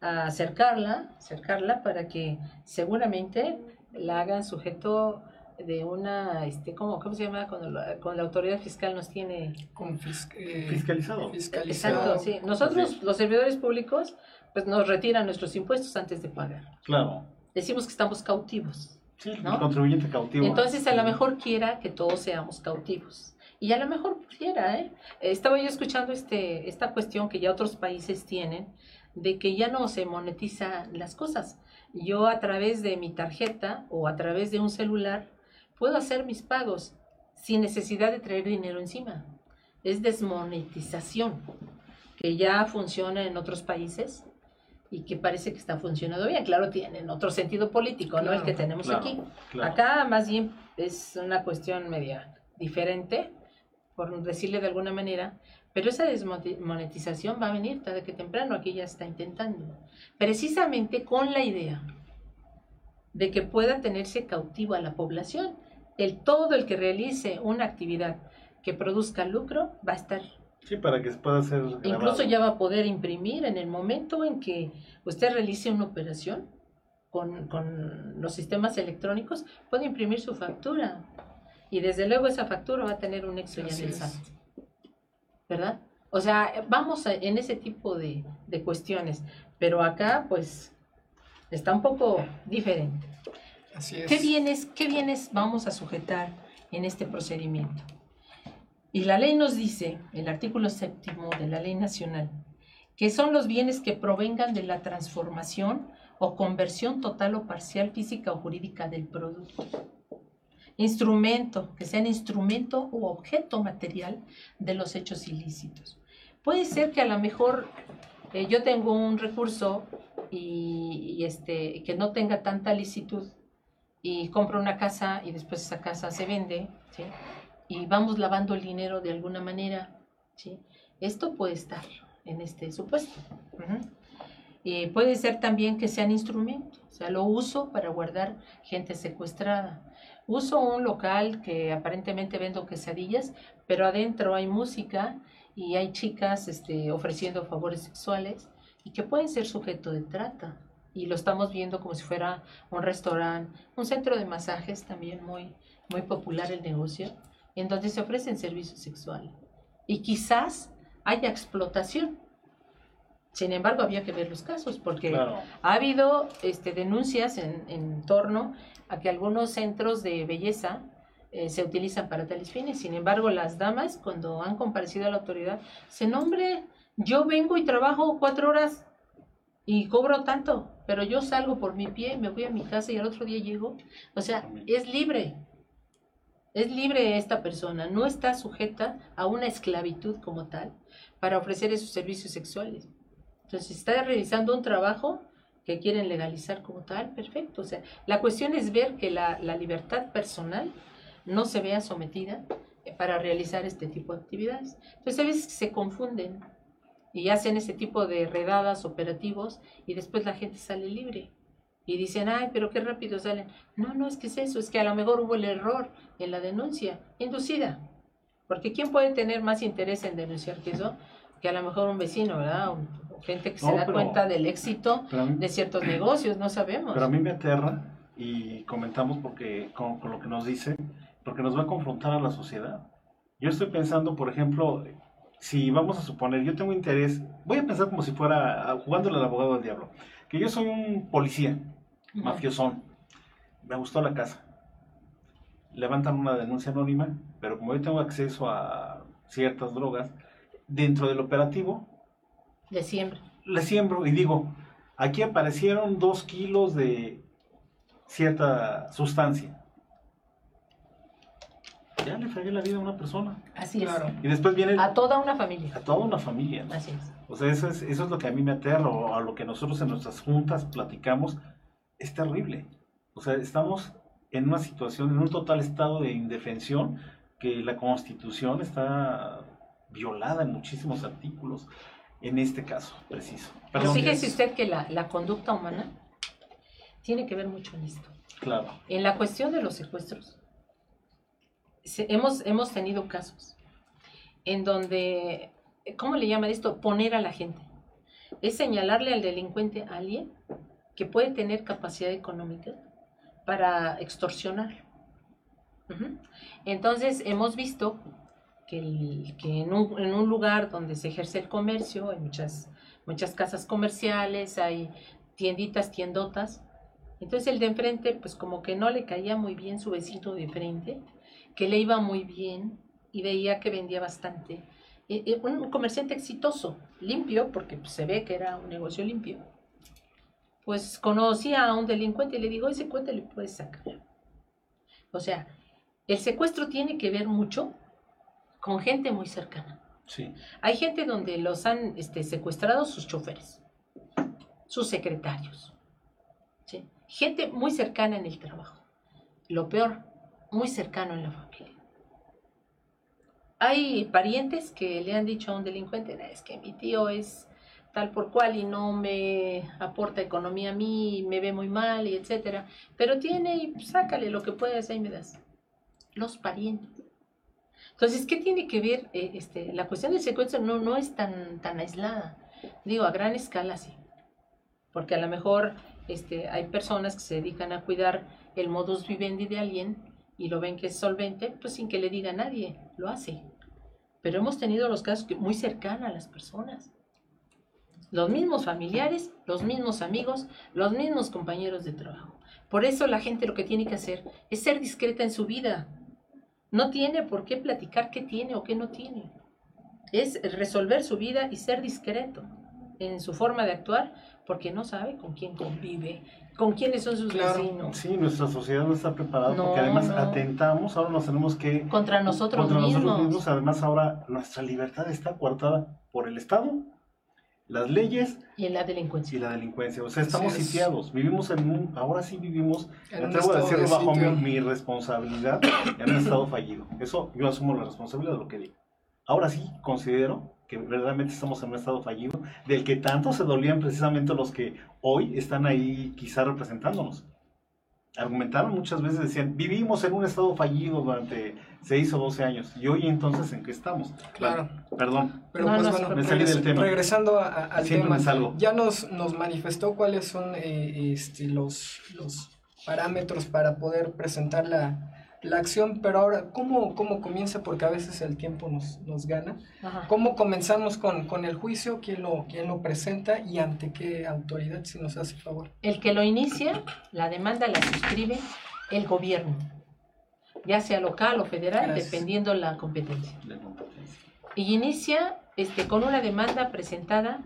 a acercarla, acercarla para que seguramente la hagan sujeto de una, este, ¿cómo, cómo se llama? Cuando la, cuando la autoridad fiscal nos tiene... Confis- eh, Fiscalizado. fiscalizado. Exacto, sí. Nosotros, Sí. los servidores públicos, pues nos retiran nuestros impuestos antes de pagar. Claro. Decimos que estamos cautivos. Sí, ¿No? el contribuyente cautivo. Entonces, a lo mejor quiera que todos seamos cautivos. Y a lo mejor pudiera, ¿eh? Estaba yo escuchando este, esta cuestión que ya otros países tienen, de que ya no se monetizan las cosas. Yo a través de mi tarjeta o a través de un celular puedo hacer mis pagos sin necesidad de traer dinero encima. Es desmonetización, que ya funciona en otros países y que parece que está funcionando bien. Claro, tienen otro sentido político, no el que tenemos claro, aquí. claro. Acá más bien es una cuestión media diferente, por decirle de alguna manera, pero esa desmonetización va a venir tarde que temprano, aquí ya está intentando, precisamente con la idea de que pueda tenerse cautivo a la población. El todo el que realice una actividad que produzca lucro va a estar Sí, para que pueda hacer. grabado. Incluso ya va a poder imprimir en el momento en que usted realice una operación con, con los sistemas electrónicos, puede imprimir su factura. Y desde luego esa factura va a tener un Así del. SAT. ¿Verdad? O sea, vamos a- en ese tipo de, de cuestiones. Pero acá, pues, está un poco diferente. Así es. ¿Qué bienes, ¿Qué bienes vamos a sujetar en este procedimiento? Y la ley nos dice, el artículo séptimo de la ley nacional, que son los bienes que provengan de la transformación o conversión total o parcial física o jurídica del producto. Instrumento, que sean instrumento u objeto material de los hechos ilícitos. Puede ser que a lo mejor eh, yo tengo un recurso y, este, que no tenga tanta licitud y compro una casa y después esa casa se vende. Y vamos lavando el dinero de alguna manera. Esto puede estar en este supuesto. Y puede ser también que sean instrumentos, o sea, lo uso para guardar gente secuestrada. Uso un local que aparentemente vendo quesadillas, pero adentro hay música y hay chicas este, ofreciendo favores sexuales y que pueden ser sujeto de trata. Y lo estamos viendo como si fuera un restaurante, un centro de masajes también muy, muy popular el negocio, en donde se ofrecen servicios sexuales. Y quizás haya explotación. Sin embargo, había que ver los casos, porque Claro. ha habido este, denuncias en, en torno a que algunos centros de belleza eh, se utilizan para tales fines. Sin embargo, las damas, cuando han comparecido a la autoridad, se nombre, yo vengo y trabajo cuatro horas y cobro tanto, pero yo salgo por mi pie, me voy a mi casa y al otro día llego. O sea, es libre. Es libre esta persona, no está sujeta a una esclavitud como tal para ofrecer esos servicios sexuales. Entonces, está realizando un trabajo que quieren legalizar como tal, perfecto. O sea, la cuestión es ver que la, la libertad personal no se vea sometida eh, para realizar este tipo de actividades. Entonces a veces se confunden y hacen ese tipo de redadas operativos y después la gente sale libre. Y dicen, ay, pero qué rápido salen. No, no es que es eso, es que a lo mejor hubo el error en la denuncia inducida. Porque ¿quién puede tener más interés en denunciar que eso? Que a lo mejor un vecino, ¿verdad? Gente que se da pero- cuenta del éxito mí- de ciertos negocios, no sabemos. Pero a mí me aterra y comentamos porque con, con lo que nos dice, porque nos va a confrontar a la sociedad. Yo estoy pensando, por ejemplo, si vamos a suponer, yo tengo interés, voy a pensar como si fuera jugándole al abogado del diablo, que yo soy un policía, Ujú. mafiosón, me gustó la casa, levantan una denuncia anónima, pero como yo tengo acceso a ciertas drogas, dentro del operativo De siempre. le siembro y digo, aquí aparecieron dos kilos de cierta sustancia. Ya le fregué la vida a una persona. Así Claro. Y después viene es. A toda una familia. a toda una familia. ¿no? Así es. O sea, eso es, eso es lo que a mí me aterra, o a lo que nosotros en nuestras juntas platicamos. Es terrible. O sea, estamos en una situación, en un total estado de indefensión, que la constitución está violada en muchísimos artículos, en este caso preciso. Pero Perdón, fíjese es- usted que la, la conducta humana tiene que ver mucho en esto. Claro. En la cuestión de los secuestros, se- hemos, hemos tenido casos en donde, ¿cómo le llaman esto? Poner a la gente. Es señalarle al delincuente a alguien que puede tener capacidad económica para extorsionar. Entonces, hemos visto que, el- que en, un, en un lugar donde se ejerce el comercio, hay muchas, muchas casas comerciales, hay tienditas, tiendotas, entonces el de enfrente, pues como que no le caía muy bien su vecino de frente, que le iba muy bien y veía que vendía bastante. Eh, eh, un comerciante exitoso, limpio, porque pues, se ve que era un negocio limpio. Pues conocía a un delincuente y le digo, ese cuente le puedes sacar. O sea, el secuestro tiene que ver mucho con gente muy cercana. Sí. Hay gente donde los han este, secuestrado sus choferes, sus secretarios, ¿sí? gente muy cercana en el trabajo. Lo peor, muy cercano en la familia. Hay parientes que le han dicho a un delincuente, "No, es que mi tío es tal por cual y no me aporta economía a mí, y me ve muy mal y etcétera, pero tiene y sácale lo que puedas, ahí me das. Los parientes. Entonces, ¿qué tiene que ver? eh, este, la cuestión del secuestro no, no es tan, tan aislada. Digo, a gran escala sí. Porque a lo mejor este, hay personas que se dedican a cuidar el modus vivendi de alguien y lo ven que es solvente, pues sin que le diga a nadie, lo hace. Pero hemos tenido los casos muy cercanos a las personas. Los mismos familiares, los mismos amigos, los mismos compañeros de trabajo. Por eso la gente lo que tiene que hacer es ser discreta en su vida. No tiene por qué platicar qué tiene o qué no tiene. Es resolver su vida y ser discreto en su forma de actuar porque no sabe con quién convive, con quiénes son sus Claro. vecinos. Sí, nuestra sociedad no está preparada No, porque además no. atentamos, ahora nos tenemos que... Contra nosotros contra mismos. nosotros mismos. Además ahora nuestra libertad está coartada por el Estado, las leyes Y en la y delincuencia. la delincuencia. O sea, estamos es. sitiados. Vivimos en un... Ahora sí vivimos, En me atrevo a de decirlo bajo mi, mi responsabilidad, en un estado fallido. Eso yo asumo la responsabilidad de lo que digo. Ahora sí considero que verdaderamente estamos en un estado fallido, del que tanto se dolían precisamente los que hoy están ahí quizá representándonos. Argumentaron muchas veces, decían, vivimos en un estado fallido durante 6 o 12 años, y hoy entonces en qué estamos. Claro. Perdón. Pero No, pues no, bueno, me salí del regres- tema. regresando a- a- al Siempre tema, me salgo. ya nos, nos manifestó cuáles son eh, este, los, los parámetros para poder presentar la, la acción, pero ahora, ¿cómo, ¿cómo comienza? Porque a veces el tiempo nos, nos gana. Ajá. ¿Cómo comenzamos con, con el juicio? ¿Quién lo, ¿Quién lo presenta y ante qué autoridad, si nos hace favor? El que lo inicia, la demanda la suscribe el gobierno, ya sea local o federal, Gracias. dependiendo la competencia. De competencia. Y inicia este, con una demanda presentada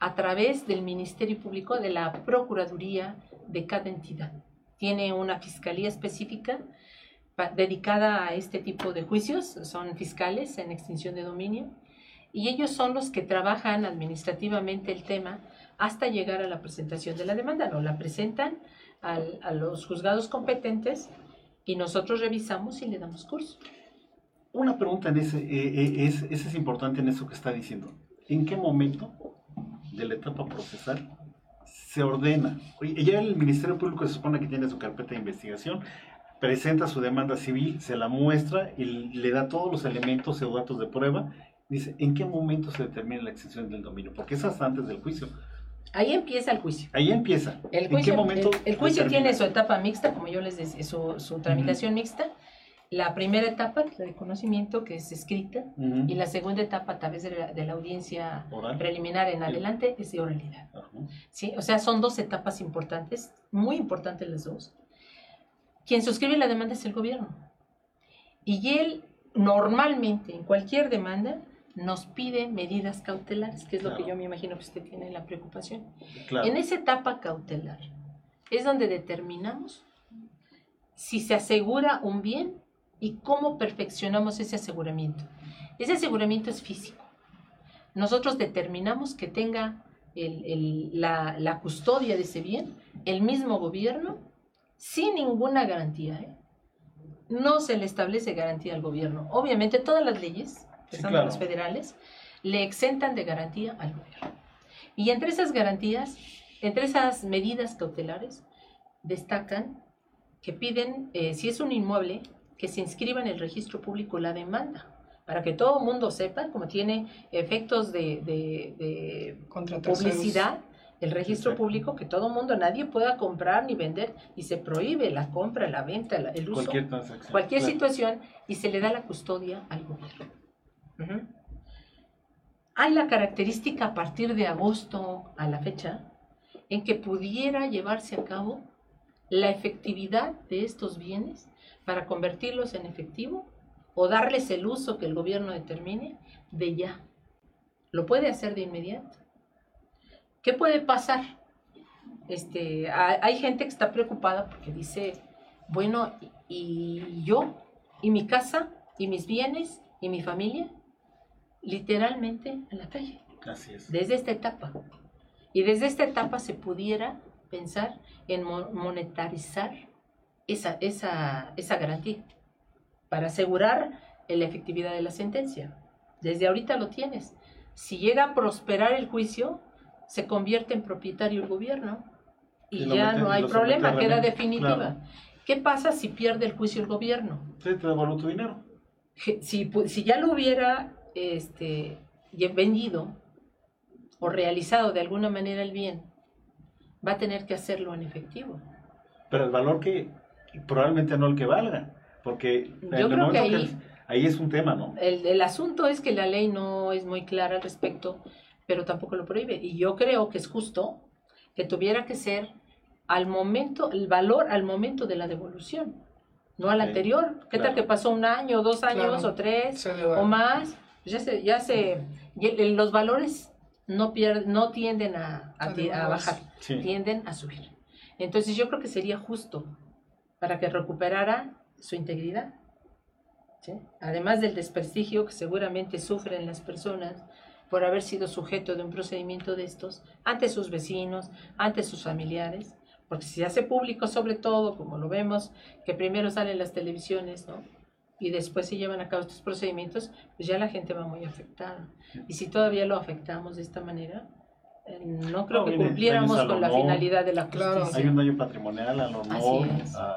a través del Ministerio Público de la Procuraduría de cada entidad. Tiene una fiscalía específica dedicada a este tipo de juicios, son fiscales en extinción de dominio, y ellos son los que trabajan administrativamente el tema hasta llegar a la presentación de la demanda. No la presentan al- a los juzgados competentes y nosotros revisamos y le damos curso. una pregunta en ese, eh, eh, es, ese es importante en eso que está diciendo. ¿En qué momento de la etapa procesal se ordena? Ya el Ministerio Público se supone que tiene su carpeta de investigación, presenta su demanda civil, se la muestra y le da todos los elementos o datos de prueba. Dice, ¿en qué momento se determina la extensión del dominio? Porque es hasta antes del juicio. Ahí empieza el juicio. Ahí empieza. El ¿En juicio, qué momento el, el juicio tiene su etapa mixta, como yo les decía, su, su tramitación mixta. La primera etapa, la de conocimiento, que es escrita, Ujú. y la segunda etapa, a través de la, de la audiencia Oral. preliminar en adelante, es de oralidad. Ajá. ¿sí? O sea, son dos etapas importantes, muy importantes las dos. Quien suscribe la demanda es el gobierno. Y él, normalmente, en cualquier demanda, nos pide medidas cautelares, que es lo que Claro. yo me imagino que usted tiene la preocupación. Claro. En esa etapa cautelar es donde determinamos si se asegura un bien y cómo perfeccionamos ese aseguramiento. Ese aseguramiento es físico. Nosotros determinamos que tenga el- el- la, la custodia de ese bien el mismo gobierno sin ninguna garantía. ¿eh? No se le establece garantía al gobierno. Obviamente todas las leyes, que Sí, son claro. las federales, le exentan de garantía al gobierno. Y entre esas garantías, entre esas medidas cautelares, destacan que piden, eh, si es un inmueble, que se inscriba en el registro público la demanda, para que todo el mundo sepa, como tiene efectos de, de- de publicidad, el registro Exacto. público, que todo mundo, nadie pueda comprar ni vender, y se prohíbe la compra, la venta, la- el uso, Cualquier transacción. cualquier Claro. situación, y se le da la custodia al gobierno. Hay la característica a partir de agosto a la fecha en que pudiera llevarse a cabo la efectividad de estos bienes para convertirlos en efectivo o darles el uso que el gobierno determine de ya. Lo puede hacer de inmediato. ¿Qué puede pasar? Este, hay, gente que está preocupada porque dice, bueno, y, yo, y mi casa, y mis bienes, y mi familia, literalmente en la calle Así es. desde esta etapa. Y desde esta etapa se pudiera pensar en mo- monetarizar esa, esa, esa garantía para asegurar la efectividad de la sentencia. Desde ahorita lo tienes. Si llega a prosperar el juicio, se convierte en propietario el gobierno y, ya no hay problema, queda definitiva. claro. ¿Qué pasa si pierde el juicio el gobierno? Sí, te devuelvo tu dinero. Si, si ya lo hubiera este, vendido o realizado de alguna manera el bien, va a tener que hacerlo en efectivo. Pero el valor que probablemente no el que valga. Porque Yo creo que ahí- ahí es un tema, ¿no? El, el asunto es que la ley no es muy clara al respecto, pero tampoco lo prohíbe. Y yo creo que es justo que tuviera que ser al momento, el valor al momento de la devolución, no al Sí, anterior. ¿Qué claro. tal que pasó un año, dos años Claro. o tres? O más, pues ya se, ya se, los valores no pierden, no tienden a, a bajar, Sí. tienden a subir. Entonces yo creo que sería justo para que recuperara su integridad. ¿sí? Además del desprestigio que seguramente sufren las personas por haber sido sujeto de un procedimiento de estos ante sus vecinos, ante sus familiares, porque si se hace público sobre todo, como lo vemos, que primero salen las televisiones, ¿no? Y después se llevan a cabo estos procedimientos, pues ya la gente va muy afectada. Y si todavía lo afectamos de esta manera, eh, no creo No, que cumpliéramos con la finalidad de la Claro. justicia. Hay un daño patrimonial al honor. Así es. a-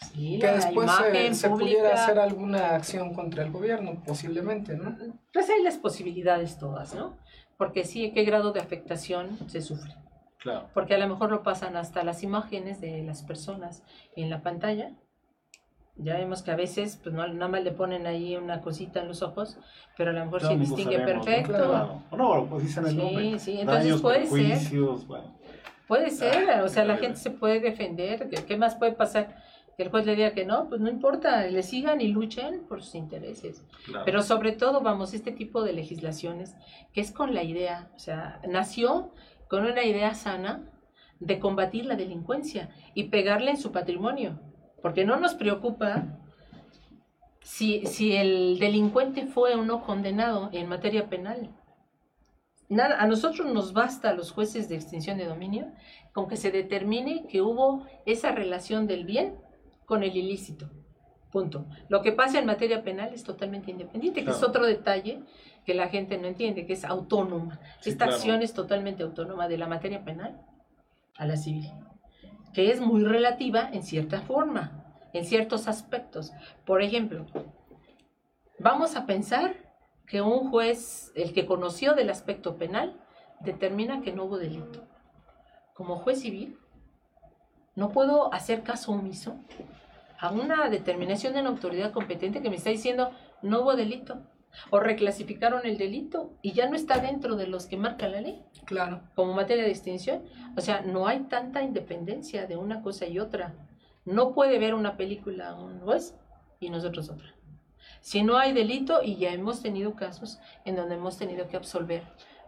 Sí, que después se, se pudiera hacer alguna acción contra el gobierno, posiblemente, ¿no? Pues hay las posibilidades todas, ¿no? Porque sí, ¿qué grado de afectación se sufre? Claro. Porque a lo mejor lo pasan hasta las imágenes de las personas en la pantalla. Ya vemos que a veces, pues no, nada más le ponen ahí una cosita en los ojos, pero a lo mejor se distingue sabemos, ¿no? perfecto. Claro. No, pues dicen el Sí, nombre. sí, entonces Daños, puede ser. bueno. Puede ser, o sea, la Ah, gente se puede defender. ¿Qué, qué más puede pasar? Que el juez le diga que no, pues no importa, le sigan y luchen por sus intereses. Claro. Pero sobre todo, vamos, este tipo de legislaciones, que es con la idea, o sea, nació con una idea sana de combatir la delincuencia y pegarle en su patrimonio, porque no nos preocupa si, si el delincuente fue o no condenado en materia penal. Nada, a nosotros nos basta, a los jueces de extinción de dominio, con que se determine que hubo esa relación del bien con el ilícito. Punto. Lo que pasa en materia penal es totalmente independiente, que es otro detalle que la gente no entiende, que es autónoma. Sí, Esta claro. acción es totalmente autónoma de la materia penal a la civil, que es muy relativa en cierta forma, en ciertos aspectos. Por ejemplo, vamos a pensar que un juez, el que conoció del aspecto penal, determina que no hubo delito. Como juez civil, no puedo hacer caso omiso a una determinación de una autoridad competente que me está diciendo no hubo delito o reclasificaron el delito y ya no está dentro de los que marca la ley Claro. como materia de extinción. O sea, no hay tanta independencia de una cosa y otra. No puede ver una película un juez y nosotros otra. Si no hay delito, y ya hemos tenido casos en donde hemos tenido que absolver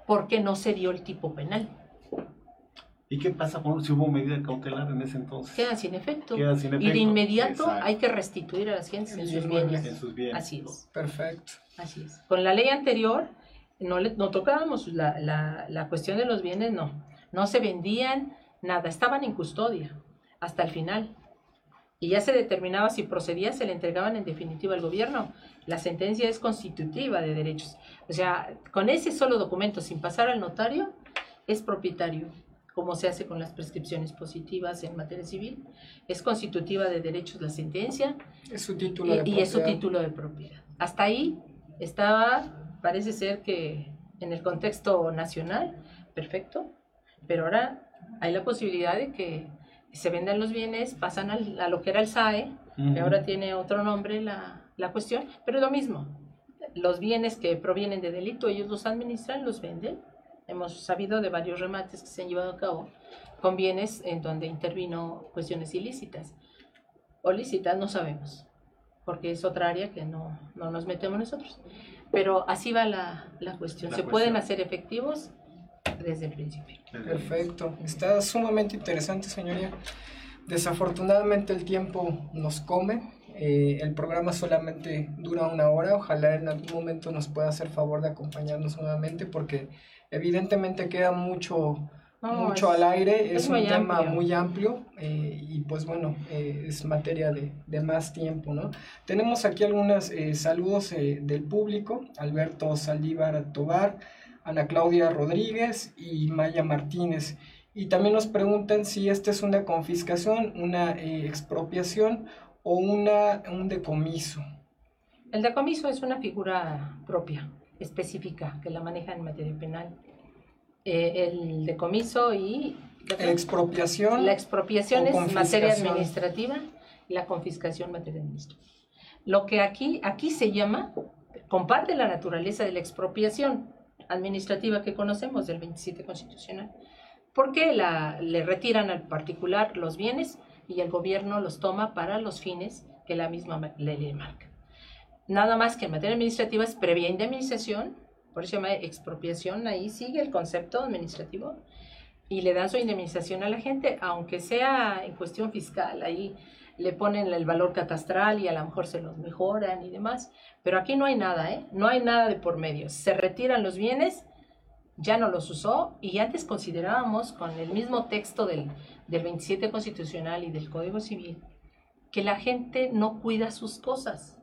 porque no se dio el tipo penal. ¿Y qué pasa con, si hubo medida cautelar en ese entonces? Quedan sin efecto. Queda sin Y de inmediato Exacto. hay que restituir a las gentes en sus bienes. En sus bienes. Así es. Perfecto. Así es. Con la ley anterior no, le, no tocábamos la, la, la cuestión de los bienes, no. No se vendían nada, estaban en custodia hasta el final. Y ya se determinaba si procedía, se le entregaban en definitiva al gobierno. La sentencia es constitutiva de derechos. O sea, con ese solo documento, sin pasar al notario, es propietario, como se hace con las prescripciones positivas en materia civil. Es constitutiva de derechos la sentencia Es su título de y, y es su título de propiedad. Hasta ahí estaba, parece ser que en el contexto nacional, perfecto, pero ahora hay la posibilidad de que se vendan los bienes, pasan al- a lo que era el SAE, que Ujú. ahora tiene otro nombre la, la cuestión, pero es lo mismo. Los bienes que provienen de delito, ellos los administran, los venden. Hemos sabido de varios remates que se han llevado a cabo con bienes en donde intervino cuestiones ilícitas. O lícitas, no sabemos, porque es otra área que no, no nos metemos nosotros. Pero así va la, la cuestión. La se cuestión. pueden hacer efectivos desde el principio. Perfecto. Está sumamente interesante, señoría. Desafortunadamente el tiempo nos come. Eh, el programa solamente dura una hora. Ojalá en algún momento nos pueda hacer favor de acompañarnos nuevamente porque evidentemente queda mucho, No, mucho es- al aire. Es, es un tema amplio. muy amplio eh, y pues bueno, eh, es materia de, de más tiempo, ¿no? Tenemos aquí algunos eh, saludos del público. Alberto Saldívar Tobar, Ana Claudia Rodríguez y Maya Martínez. Y también nos preguntan si esta es una confiscación, una expropiación o una, un decomiso. El decomiso es una figura propia, específica, que la maneja en materia penal. Eh, el decomiso y ¿qué otra? Expropiación. la expropiación es materia administrativa y la confiscación materia administrativa. Lo que aquí, aquí se llama, comparte la naturaleza de la expropiación administrativa que conocemos del 27 constitucional, porque la, le retiran al particular los bienes y el gobierno los toma para los fines que la misma ley le marca. Nada más que en materia administrativa es previa indemnización, por eso se llama expropiación, ahí sigue el concepto administrativo, y le dan su indemnización a la gente, aunque sea en cuestión fiscal, ahí le ponen el valor catastral y a lo mejor se los mejoran y demás, pero aquí no hay nada, ¿eh? No hay nada de por medio. Se retiran los bienes, ya no los usó y antes considerábamos con el mismo texto del, del 27 constitucional y del Código Civil que la gente no cuida sus cosas,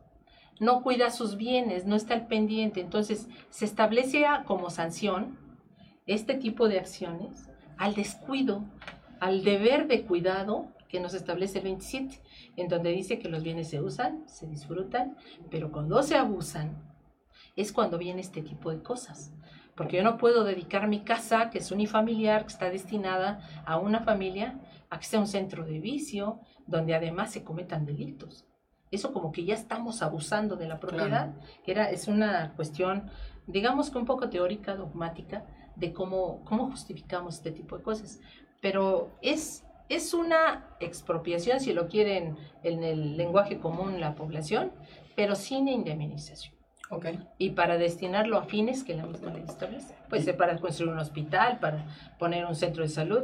no cuida sus bienes, no está al pendiente. Entonces se establece como sanción este tipo de acciones al descuido, al deber de cuidado que nos establece el 27, en donde dice que los bienes se usan, se disfrutan, pero cuando se abusan es cuando viene este tipo de cosas. Porque yo no puedo dedicar mi casa, que es unifamiliar, que está destinada a una familia, a que sea un centro de vicio, donde además se cometan delitos. Eso como que ya estamos abusando de la propiedad, que era, es una cuestión, digamos que un poco teórica, dogmática, de cómo, cómo justificamos este tipo de cosas. Pero es, es una expropiación, si lo quieren en el lenguaje común la población, pero sin indemnización. Ok. Y para destinarlo a fines que la misma ley establece. Puede ser para construir un hospital, para poner un centro de salud.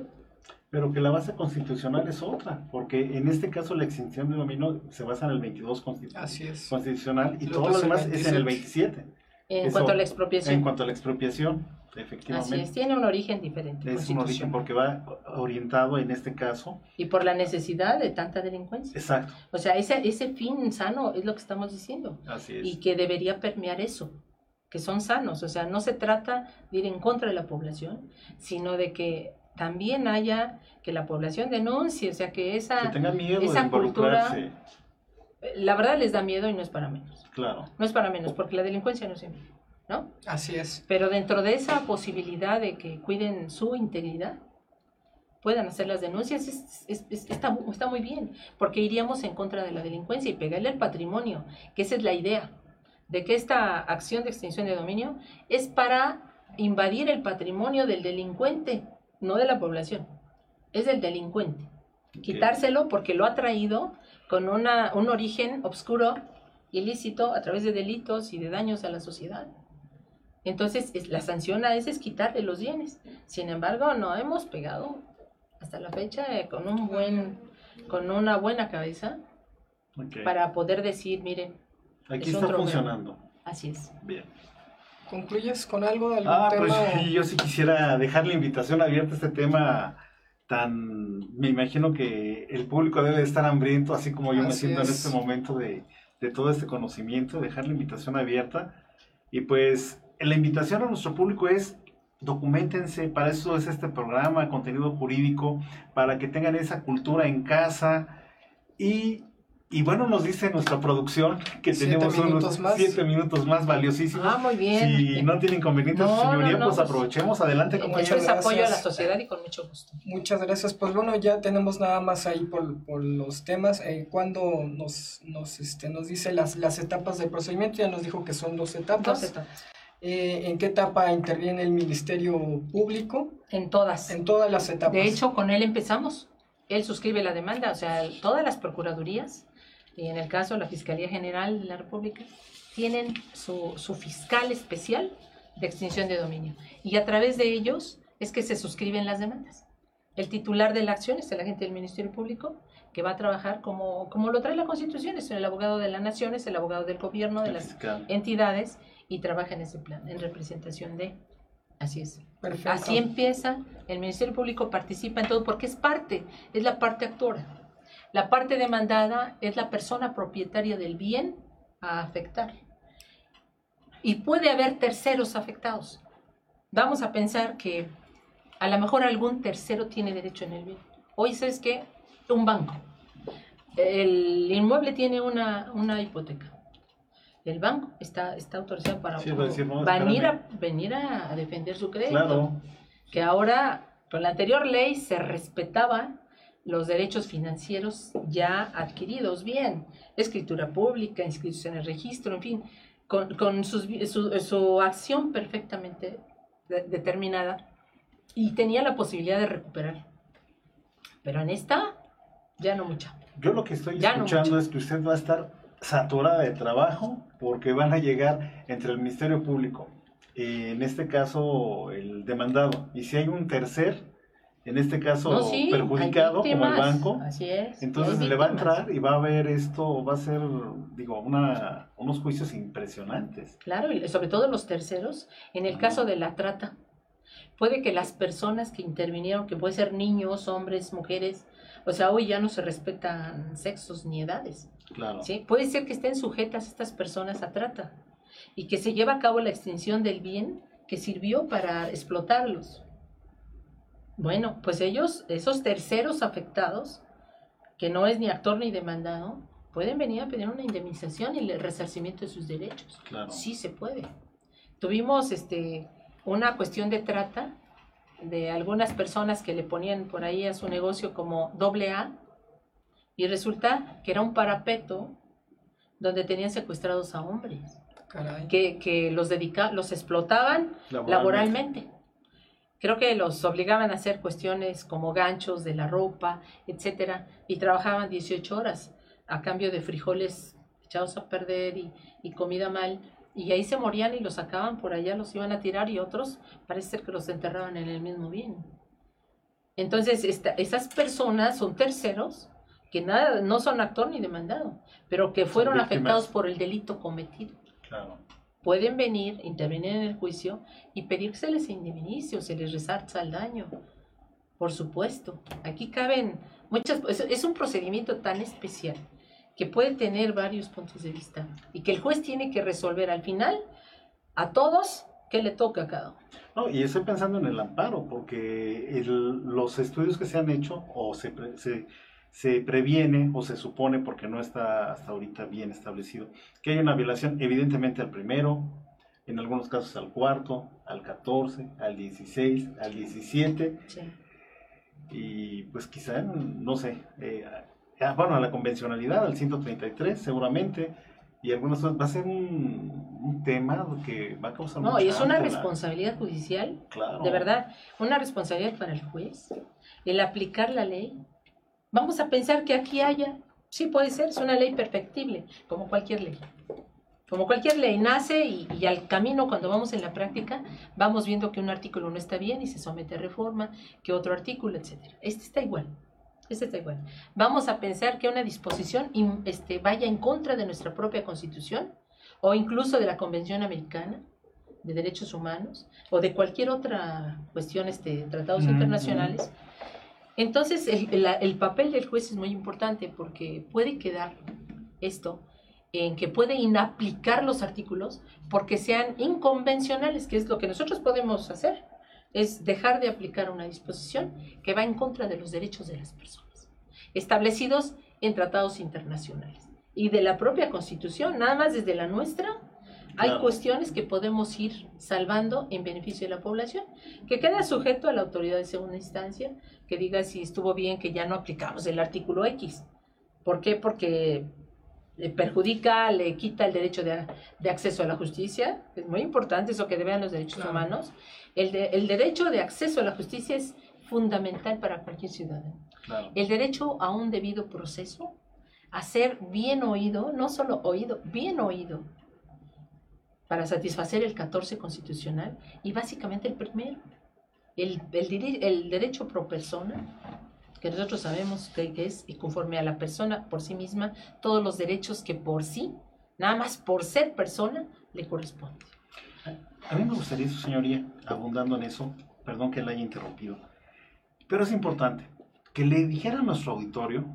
Pero que la base constitucional es otra, porque en este caso la extinción de dominio se basa en el 22 constitu- Así es. constitucional y Lo todo lo demás es en el 27. 27, En Eso, cuanto a la expropiación. en cuanto a la expropiación. efectivamente. Así es, tiene un origen diferente. Es un origen porque va orientado en este caso. Y por la necesidad de tanta delincuencia. Exacto, O sea, ese, ese fin sano es lo que estamos diciendo. así es. Y que debería permear eso, que son sanos. O sea, no se trata de ir en contra de la población, sino de que también haya que la población denuncie, o sea, que que esa... tengan miedo de esa involucrarse. La verdad les da miedo y no es para menos. Claro. No es para menos, porque la delincuencia no se mide, ¿no? Así es. Pero dentro de esa posibilidad de que cuiden su integridad, puedan hacer las denuncias, es- es- es- está, está muy bien, porque iríamos en contra de la delincuencia y pegarle al patrimonio, que esa es la idea, de que esta acción de extinción de dominio es para invadir el patrimonio del delincuente, no de la población, es del delincuente. Quitárselo porque lo ha traído con una, un origen obscuro, ilícito, a través de delitos y de daños a la sociedad. Entonces, es- la sanción a ese es quitarle los bienes. Sin embargo, no hemos pegado hasta la fecha eh, con un buen, con una buena cabeza para poder decir, miren, Aquí es está funcionando. así es. Bien. ¿Concluyes con algo de algún Ah, tema? pues sí, yo sí quisiera dejar la invitación abierta a este tema tan, me imagino que el público debe de estar hambriento, así como yo me siento en es. este momento de, de todo este conocimiento, dejar la invitación abierta. Y pues la invitación a nuestro público es documentense, para eso es este programa, contenido jurídico, para que tengan esa cultura en casa y... Y bueno, nos dice nuestra producción que Siete tenemos unos más. siete minutos más valiosísimos. Ah, muy bien. Si no tiene inconvenientes, No, señoría, no, no, pues pues, aprovechemos. Adelante, Con compañero. mucho apoyo a la gracias. sociedad y con mucho gusto. Muchas gracias. Pues bueno, ya tenemos nada más ahí por, por los temas. Eh, cuando nos, nos, este, nos dice las, las etapas del procedimiento, ya nos dijo que son dos etapas. Dos etapas. Eh, ¿En qué etapa interviene el Ministerio Público? En todas. En todas las etapas. De hecho, con él empezamos. Él suscribe la demanda, o sea, todas las procuradurías, y en el caso la Fiscalía General de la República, tienen su, su fiscal especial de extinción de dominio. Y a través de ellos es que se suscriben las demandas. El titular de la acción es el agente del Ministerio Público, que va a trabajar como, como lo trae la Constitución, es el abogado de la nación, es el abogado del gobierno, de las Fiscal. entidades, y trabaja en ese plan, en representación de... Así es. Perfecto. Así empieza, el Ministerio Público participa en todo porque es parte, es la parte actora. La parte demandada es la persona propietaria del bien a afectar. Y puede haber terceros afectados. Vamos a pensar que a lo mejor algún tercero tiene derecho en el bien. Hoy, ¿sabes qué? Un banco. El inmueble tiene una, una hipoteca. El banco está, está autorizado para Sí, decir, no, venir, a, venir a defender su crédito Claro. que ahora con la anterior ley se respetaban los derechos financieros ya adquiridos, bien, escritura pública, inscritos en registro, en fin, con, con sus su, su acción perfectamente de- determinada y tenía la posibilidad de recuperar. Pero en esta, ya no mucha. Yo lo que estoy Ya escuchando es que usted va a estar saturada de trabajo porque van a llegar entre el Ministerio Público, en este caso el demandado, y si hay un tercer, en este caso No, sí, hay perjudicado como el banco, Así es. entonces le va a entrar y va a ver esto, va a ser, digo, una, unos juicios impresionantes. Claro, y sobre todo los terceros, en el caso de la trata, puede que las personas que intervinieron, que pueden ser niños, hombres, mujeres, o sea, hoy ya no se respetan sexos ni edades, Claro. ¿sí? Puede ser que estén sujetas estas personas a trata y que se lleva a cabo la extinción del bien que sirvió para explotarlos. Bueno, pues ellos, esos terceros afectados, que no es ni actor ni demandado, pueden venir a pedir una indemnización y el resarcimiento de sus derechos. Claro. Sí se puede. Tuvimos este una cuestión de trata de algunas personas que le ponían por ahí a su negocio como doble A y resulta que era un parapeto donde tenían secuestrados a hombres Caray. que, que los dedica, los explotaban laboralmente. Creo que los obligaban a hacer cuestiones como ganchos de la ropa, etcétera, y trabajaban 18 horas a cambio de frijoles echados a perder y, y comida mal. Y ahí se morían y los sacaban por allá, los iban a tirar y otros parece ser que los enterraban en el mismo bien. Entonces, esta- esas personas son terceros que nada, no son actor ni demandado, pero que fueron afectados por el delito cometido. Claro. Pueden venir, intervenir en el juicio y pedir que se les indemnice o se les resarza el daño. Por supuesto, aquí caben muchas, es, es un procedimiento tan especial que puede tener varios puntos de vista y que el juez tiene que resolver al final a todos qué le toca a cada uno. No, y estoy pensando en el amparo, porque el- los estudios que se han hecho o se, se, se previene o se supone, porque no está hasta ahorita bien establecido, que hay una violación evidentemente al primero, en algunos casos al cuarto, al 14, al 16, al 17, Sí. y pues quizá, no sé, eh, ah, bueno, a la convencionalidad, al 133 seguramente, y algunas cosas, va a ser un, un tema que va a causar No, y es una responsabilidad judicial Claro. de verdad, una responsabilidad para el juez, el aplicar la ley. Vamos a pensar que aquí haya, sí puede ser, es una ley perfectible, como cualquier ley. Como cualquier ley nace y, y al camino cuando vamos en la práctica vamos viendo que un artículo no está bien y se somete a reforma, que otro artículo, etcétera. Este está igual. Este está igual. Vamos a pensar que una disposición este, vaya en contra de nuestra propia constitución o incluso de la Convención Americana de Derechos Humanos o de cualquier otra cuestión, este, tratados Ujú. internacionales. Entonces, el, la- el papel del juez es muy importante porque puede quedar esto en que puede inaplicar los artículos porque sean inconvencionales, que es lo que nosotros podemos hacer, es dejar de aplicar una disposición que va en contra de los derechos de las personas, establecidos en tratados internacionales y de la propia Constitución, nada más desde la nuestra. Hay cuestiones que podemos ir salvando en beneficio de la población, que queda sujeto a la autoridad de segunda instancia, que diga si estuvo bien que ya no aplicamos el artículo X. ¿Por qué? Porque le perjudica, le quita el derecho de, de acceso a la justicia. Es muy importante eso que vean los derechos Claro. humanos. El, de- el derecho de acceso a la justicia es fundamental para cualquier ciudadano. Claro. El derecho a un debido proceso, a ser bien oído, no solo oído, bien oído, para satisfacer el 14 constitucional y básicamente el primero, el, derecho pro persona, que nosotros sabemos que, que es y conforme a la persona por sí misma, todos los derechos que por sí, nada más por ser persona, le corresponden. A mí me gustaría, su señoría, abundando en eso, perdón que la haya interrumpido, pero es importante que le dijera a nuestro auditorio,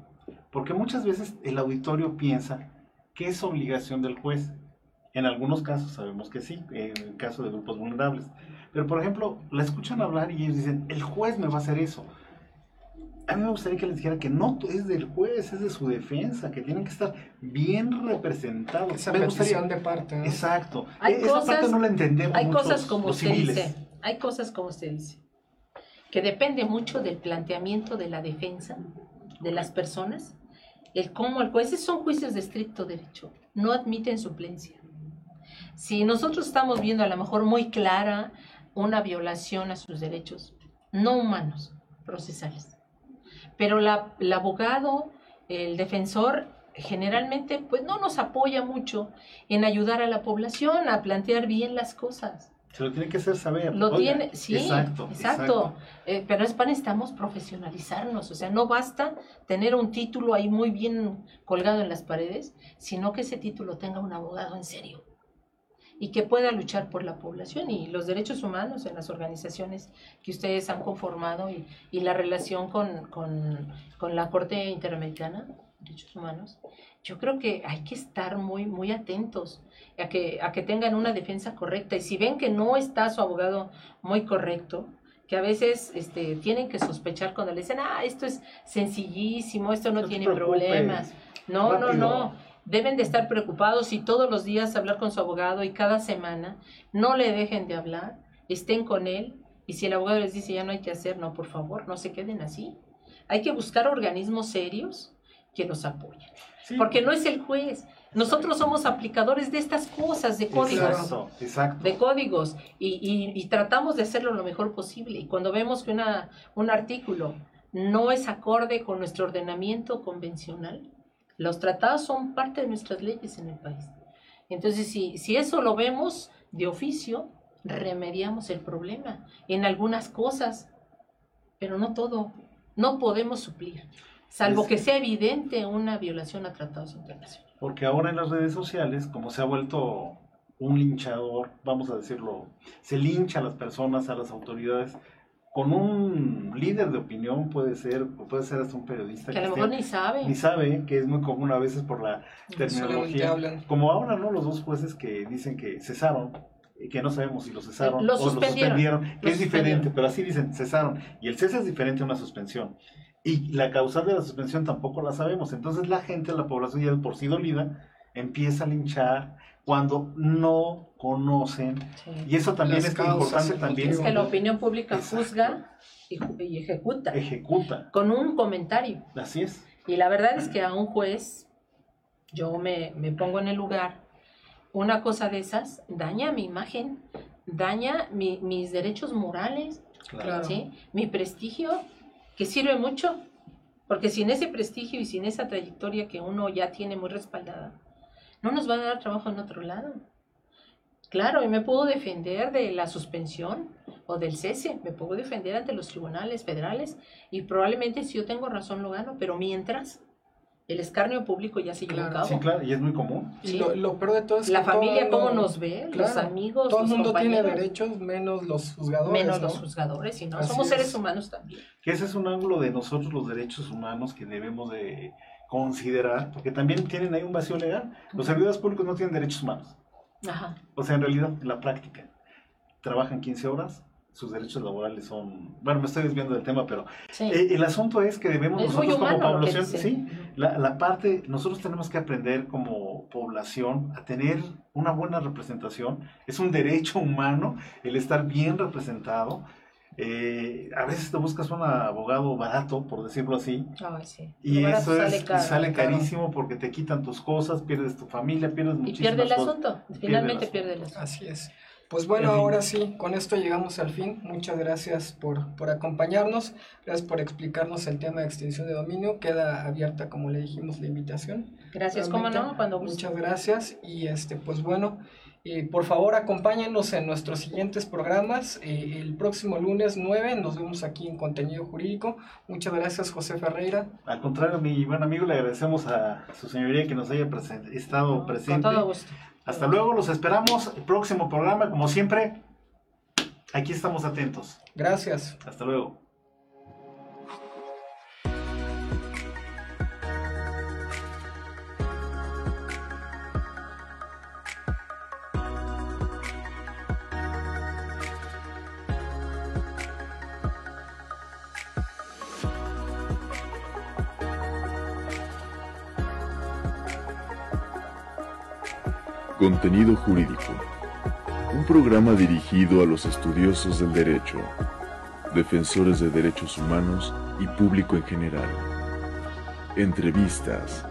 porque muchas veces el auditorio piensa que es obligación del juez. En algunos casos sabemos que sí, en el caso de grupos vulnerables. Pero, por ejemplo, la escuchan hablar y ellos dicen, el juez me va a hacer eso. A mí me gustaría que les dijera que no es del juez, es de su defensa, que tienen que estar bien representados. Esa me gustaría, de parte. ¿no? Exacto. Hay Esa parte cosas- no la entendemos Hay muchos, cosas como usted civiles. dice, hay cosas como usted dice, que depende mucho del planteamiento de la defensa de las personas, el cómo el juez, esos son juicios de estricto derecho, no admiten suplencia. Si nosotros estamos viendo a lo mejor muy clara una violación a sus derechos, no humanos, procesales, pero la, el abogado, el defensor, generalmente pues no nos apoya mucho en ayudar a la población a plantear bien las cosas. Se lo tiene que hacer saber. Lo Oiga, tiene, sí, Exacto. exacto. Eh, pero es para necesitamos profesionalizarnos, o sea, no basta tener un título ahí muy bien colgado en las paredes, sino que ese título tenga un abogado en serio y que pueda luchar por la población y los derechos humanos en las organizaciones que ustedes han conformado y, y la relación con, con, con la Corte Interamericana de Derechos Humanos, yo creo que hay que estar muy, muy atentos a que, a que tengan una defensa correcta y si ven que no está su abogado muy correcto, que a veces este, tienen que sospechar cuando le dicen, ah, esto es sencillísimo, esto no, No tiene problemas. No, no, rápido. no. Deben de estar preocupados y todos los días hablar con su abogado y cada semana no le dejen de hablar, estén con él y si el abogado les dice ya no hay que hacer, no, por favor, no se queden así. Hay que buscar organismos serios que los apoyen, Sí, porque no es el juez. Nosotros somos aplicadores de estas cosas, de códigos Exacto, exacto. de códigos y, y- y tratamos de hacerlo lo mejor posible. Y cuando vemos que una, un artículo no es acorde con nuestro ordenamiento convencional, los tratados son parte de nuestras leyes en el país. Entonces, si, si eso lo vemos de oficio, remediamos el problema en algunas cosas, pero no todo. No podemos suplir, salvo Es- que sea evidente una violación a tratados internacionales. Porque ahora en las redes sociales, como se ha vuelto un linchador, vamos a decirlo, se lincha a las personas, a las autoridades, con un líder de opinión puede ser, puede ser hasta un periodista. Que a lo mejor ni sabe. Ni sabe, que es muy común a veces por la terminología. Como ahora, ¿no? Los dos jueces que dicen que cesaron, que no sabemos si lo cesaron Lo o lo suspendieron. que Lo es diferente, pero así dicen, cesaron. Y el cese es diferente a una suspensión. Y la causal de la suspensión tampoco la sabemos. Entonces la gente, la población ya de por sí dolida, empieza a linchar cuando no conocen. Sí. Y eso también Las es importante también. Es que la opinión pública Exacto. juzga y, ejecuta Ejecuta. con un comentario. Así es. Y la verdad es que a un juez, yo me, me pongo en el lugar, una cosa de esas daña mi imagen, daña mi- mis derechos morales, Claro. ¿sí? mi prestigio, que sirve mucho, porque sin ese prestigio y sin esa trayectoria que uno ya tiene muy respaldada, no nos va a dar trabajo en otro lado. Claro, y me puedo defender de la suspensión o del cese, me puedo defender ante los tribunales federales y probablemente si yo tengo razón lo gano, pero mientras el escarnio público ya se llevó a Claro, cabo. Sí, claro, y es muy común. Y Sí. lo, lo peor de todo es La que familia, cómo nos ve, los amigos, Todo el los mundo tiene derechos, menos los juzgadores. menos ¿no? los juzgadores, y no, Así somos es. seres humanos también. Que ese es un ángulo de nosotros los derechos humanos que debemos de considerar, porque también tienen ahí un vacío legal. Los servidores públicos no tienen derechos humanos. Ajá. O sea, en realidad, en la práctica, trabajan 15 horas, sus derechos laborales son... Bueno, me estoy desviando del tema, pero Sí. eh, el asunto es que debemos es nosotros como población, sí, la, la parte, nosotros tenemos que aprender como población a tener una buena representación. Es un derecho humano el estar bien representado. Eh, a veces te buscas un abogado barato, por decirlo así, Ay, sí. y eso es, sale caro. sale caro. carísimo porque te quitan tus cosas, pierdes tu familia, pierdes Y muchísimas pierde el cosas. asunto, finalmente pierde el asunto. Así es. Pues bueno, ahora sí, con esto llegamos al fin. Muchas gracias por, por acompañarnos. Gracias por explicarnos el tema de extinción de dominio. Queda abierta, como le dijimos, la invitación. Gracias, cómo Realmente, no, cuando guste. Muchas gracias. Y este, pues bueno, eh, por favor acompáñenos en nuestros siguientes programas. Eh, el próximo lunes 9 nos vemos aquí en Contenido Jurídico. Muchas gracias, José Ferreira. Al contrario, mi buen amigo, le agradecemos a su señoría que nos haya estado Con presente. todo gusto. Hasta luego, los esperamos. El próximo programa, como siempre, aquí estamos atentos. Gracias. Hasta luego. Contenido jurídico. Un programa dirigido a los estudiosos del derecho, defensores de derechos humanos y público en general. Entrevistas,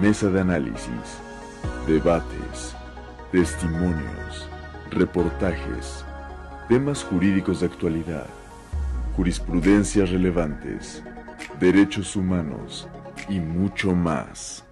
mesa de análisis, debates, testimonios, reportajes, temas jurídicos de actualidad, jurisprudencias relevantes, derechos humanos y mucho más.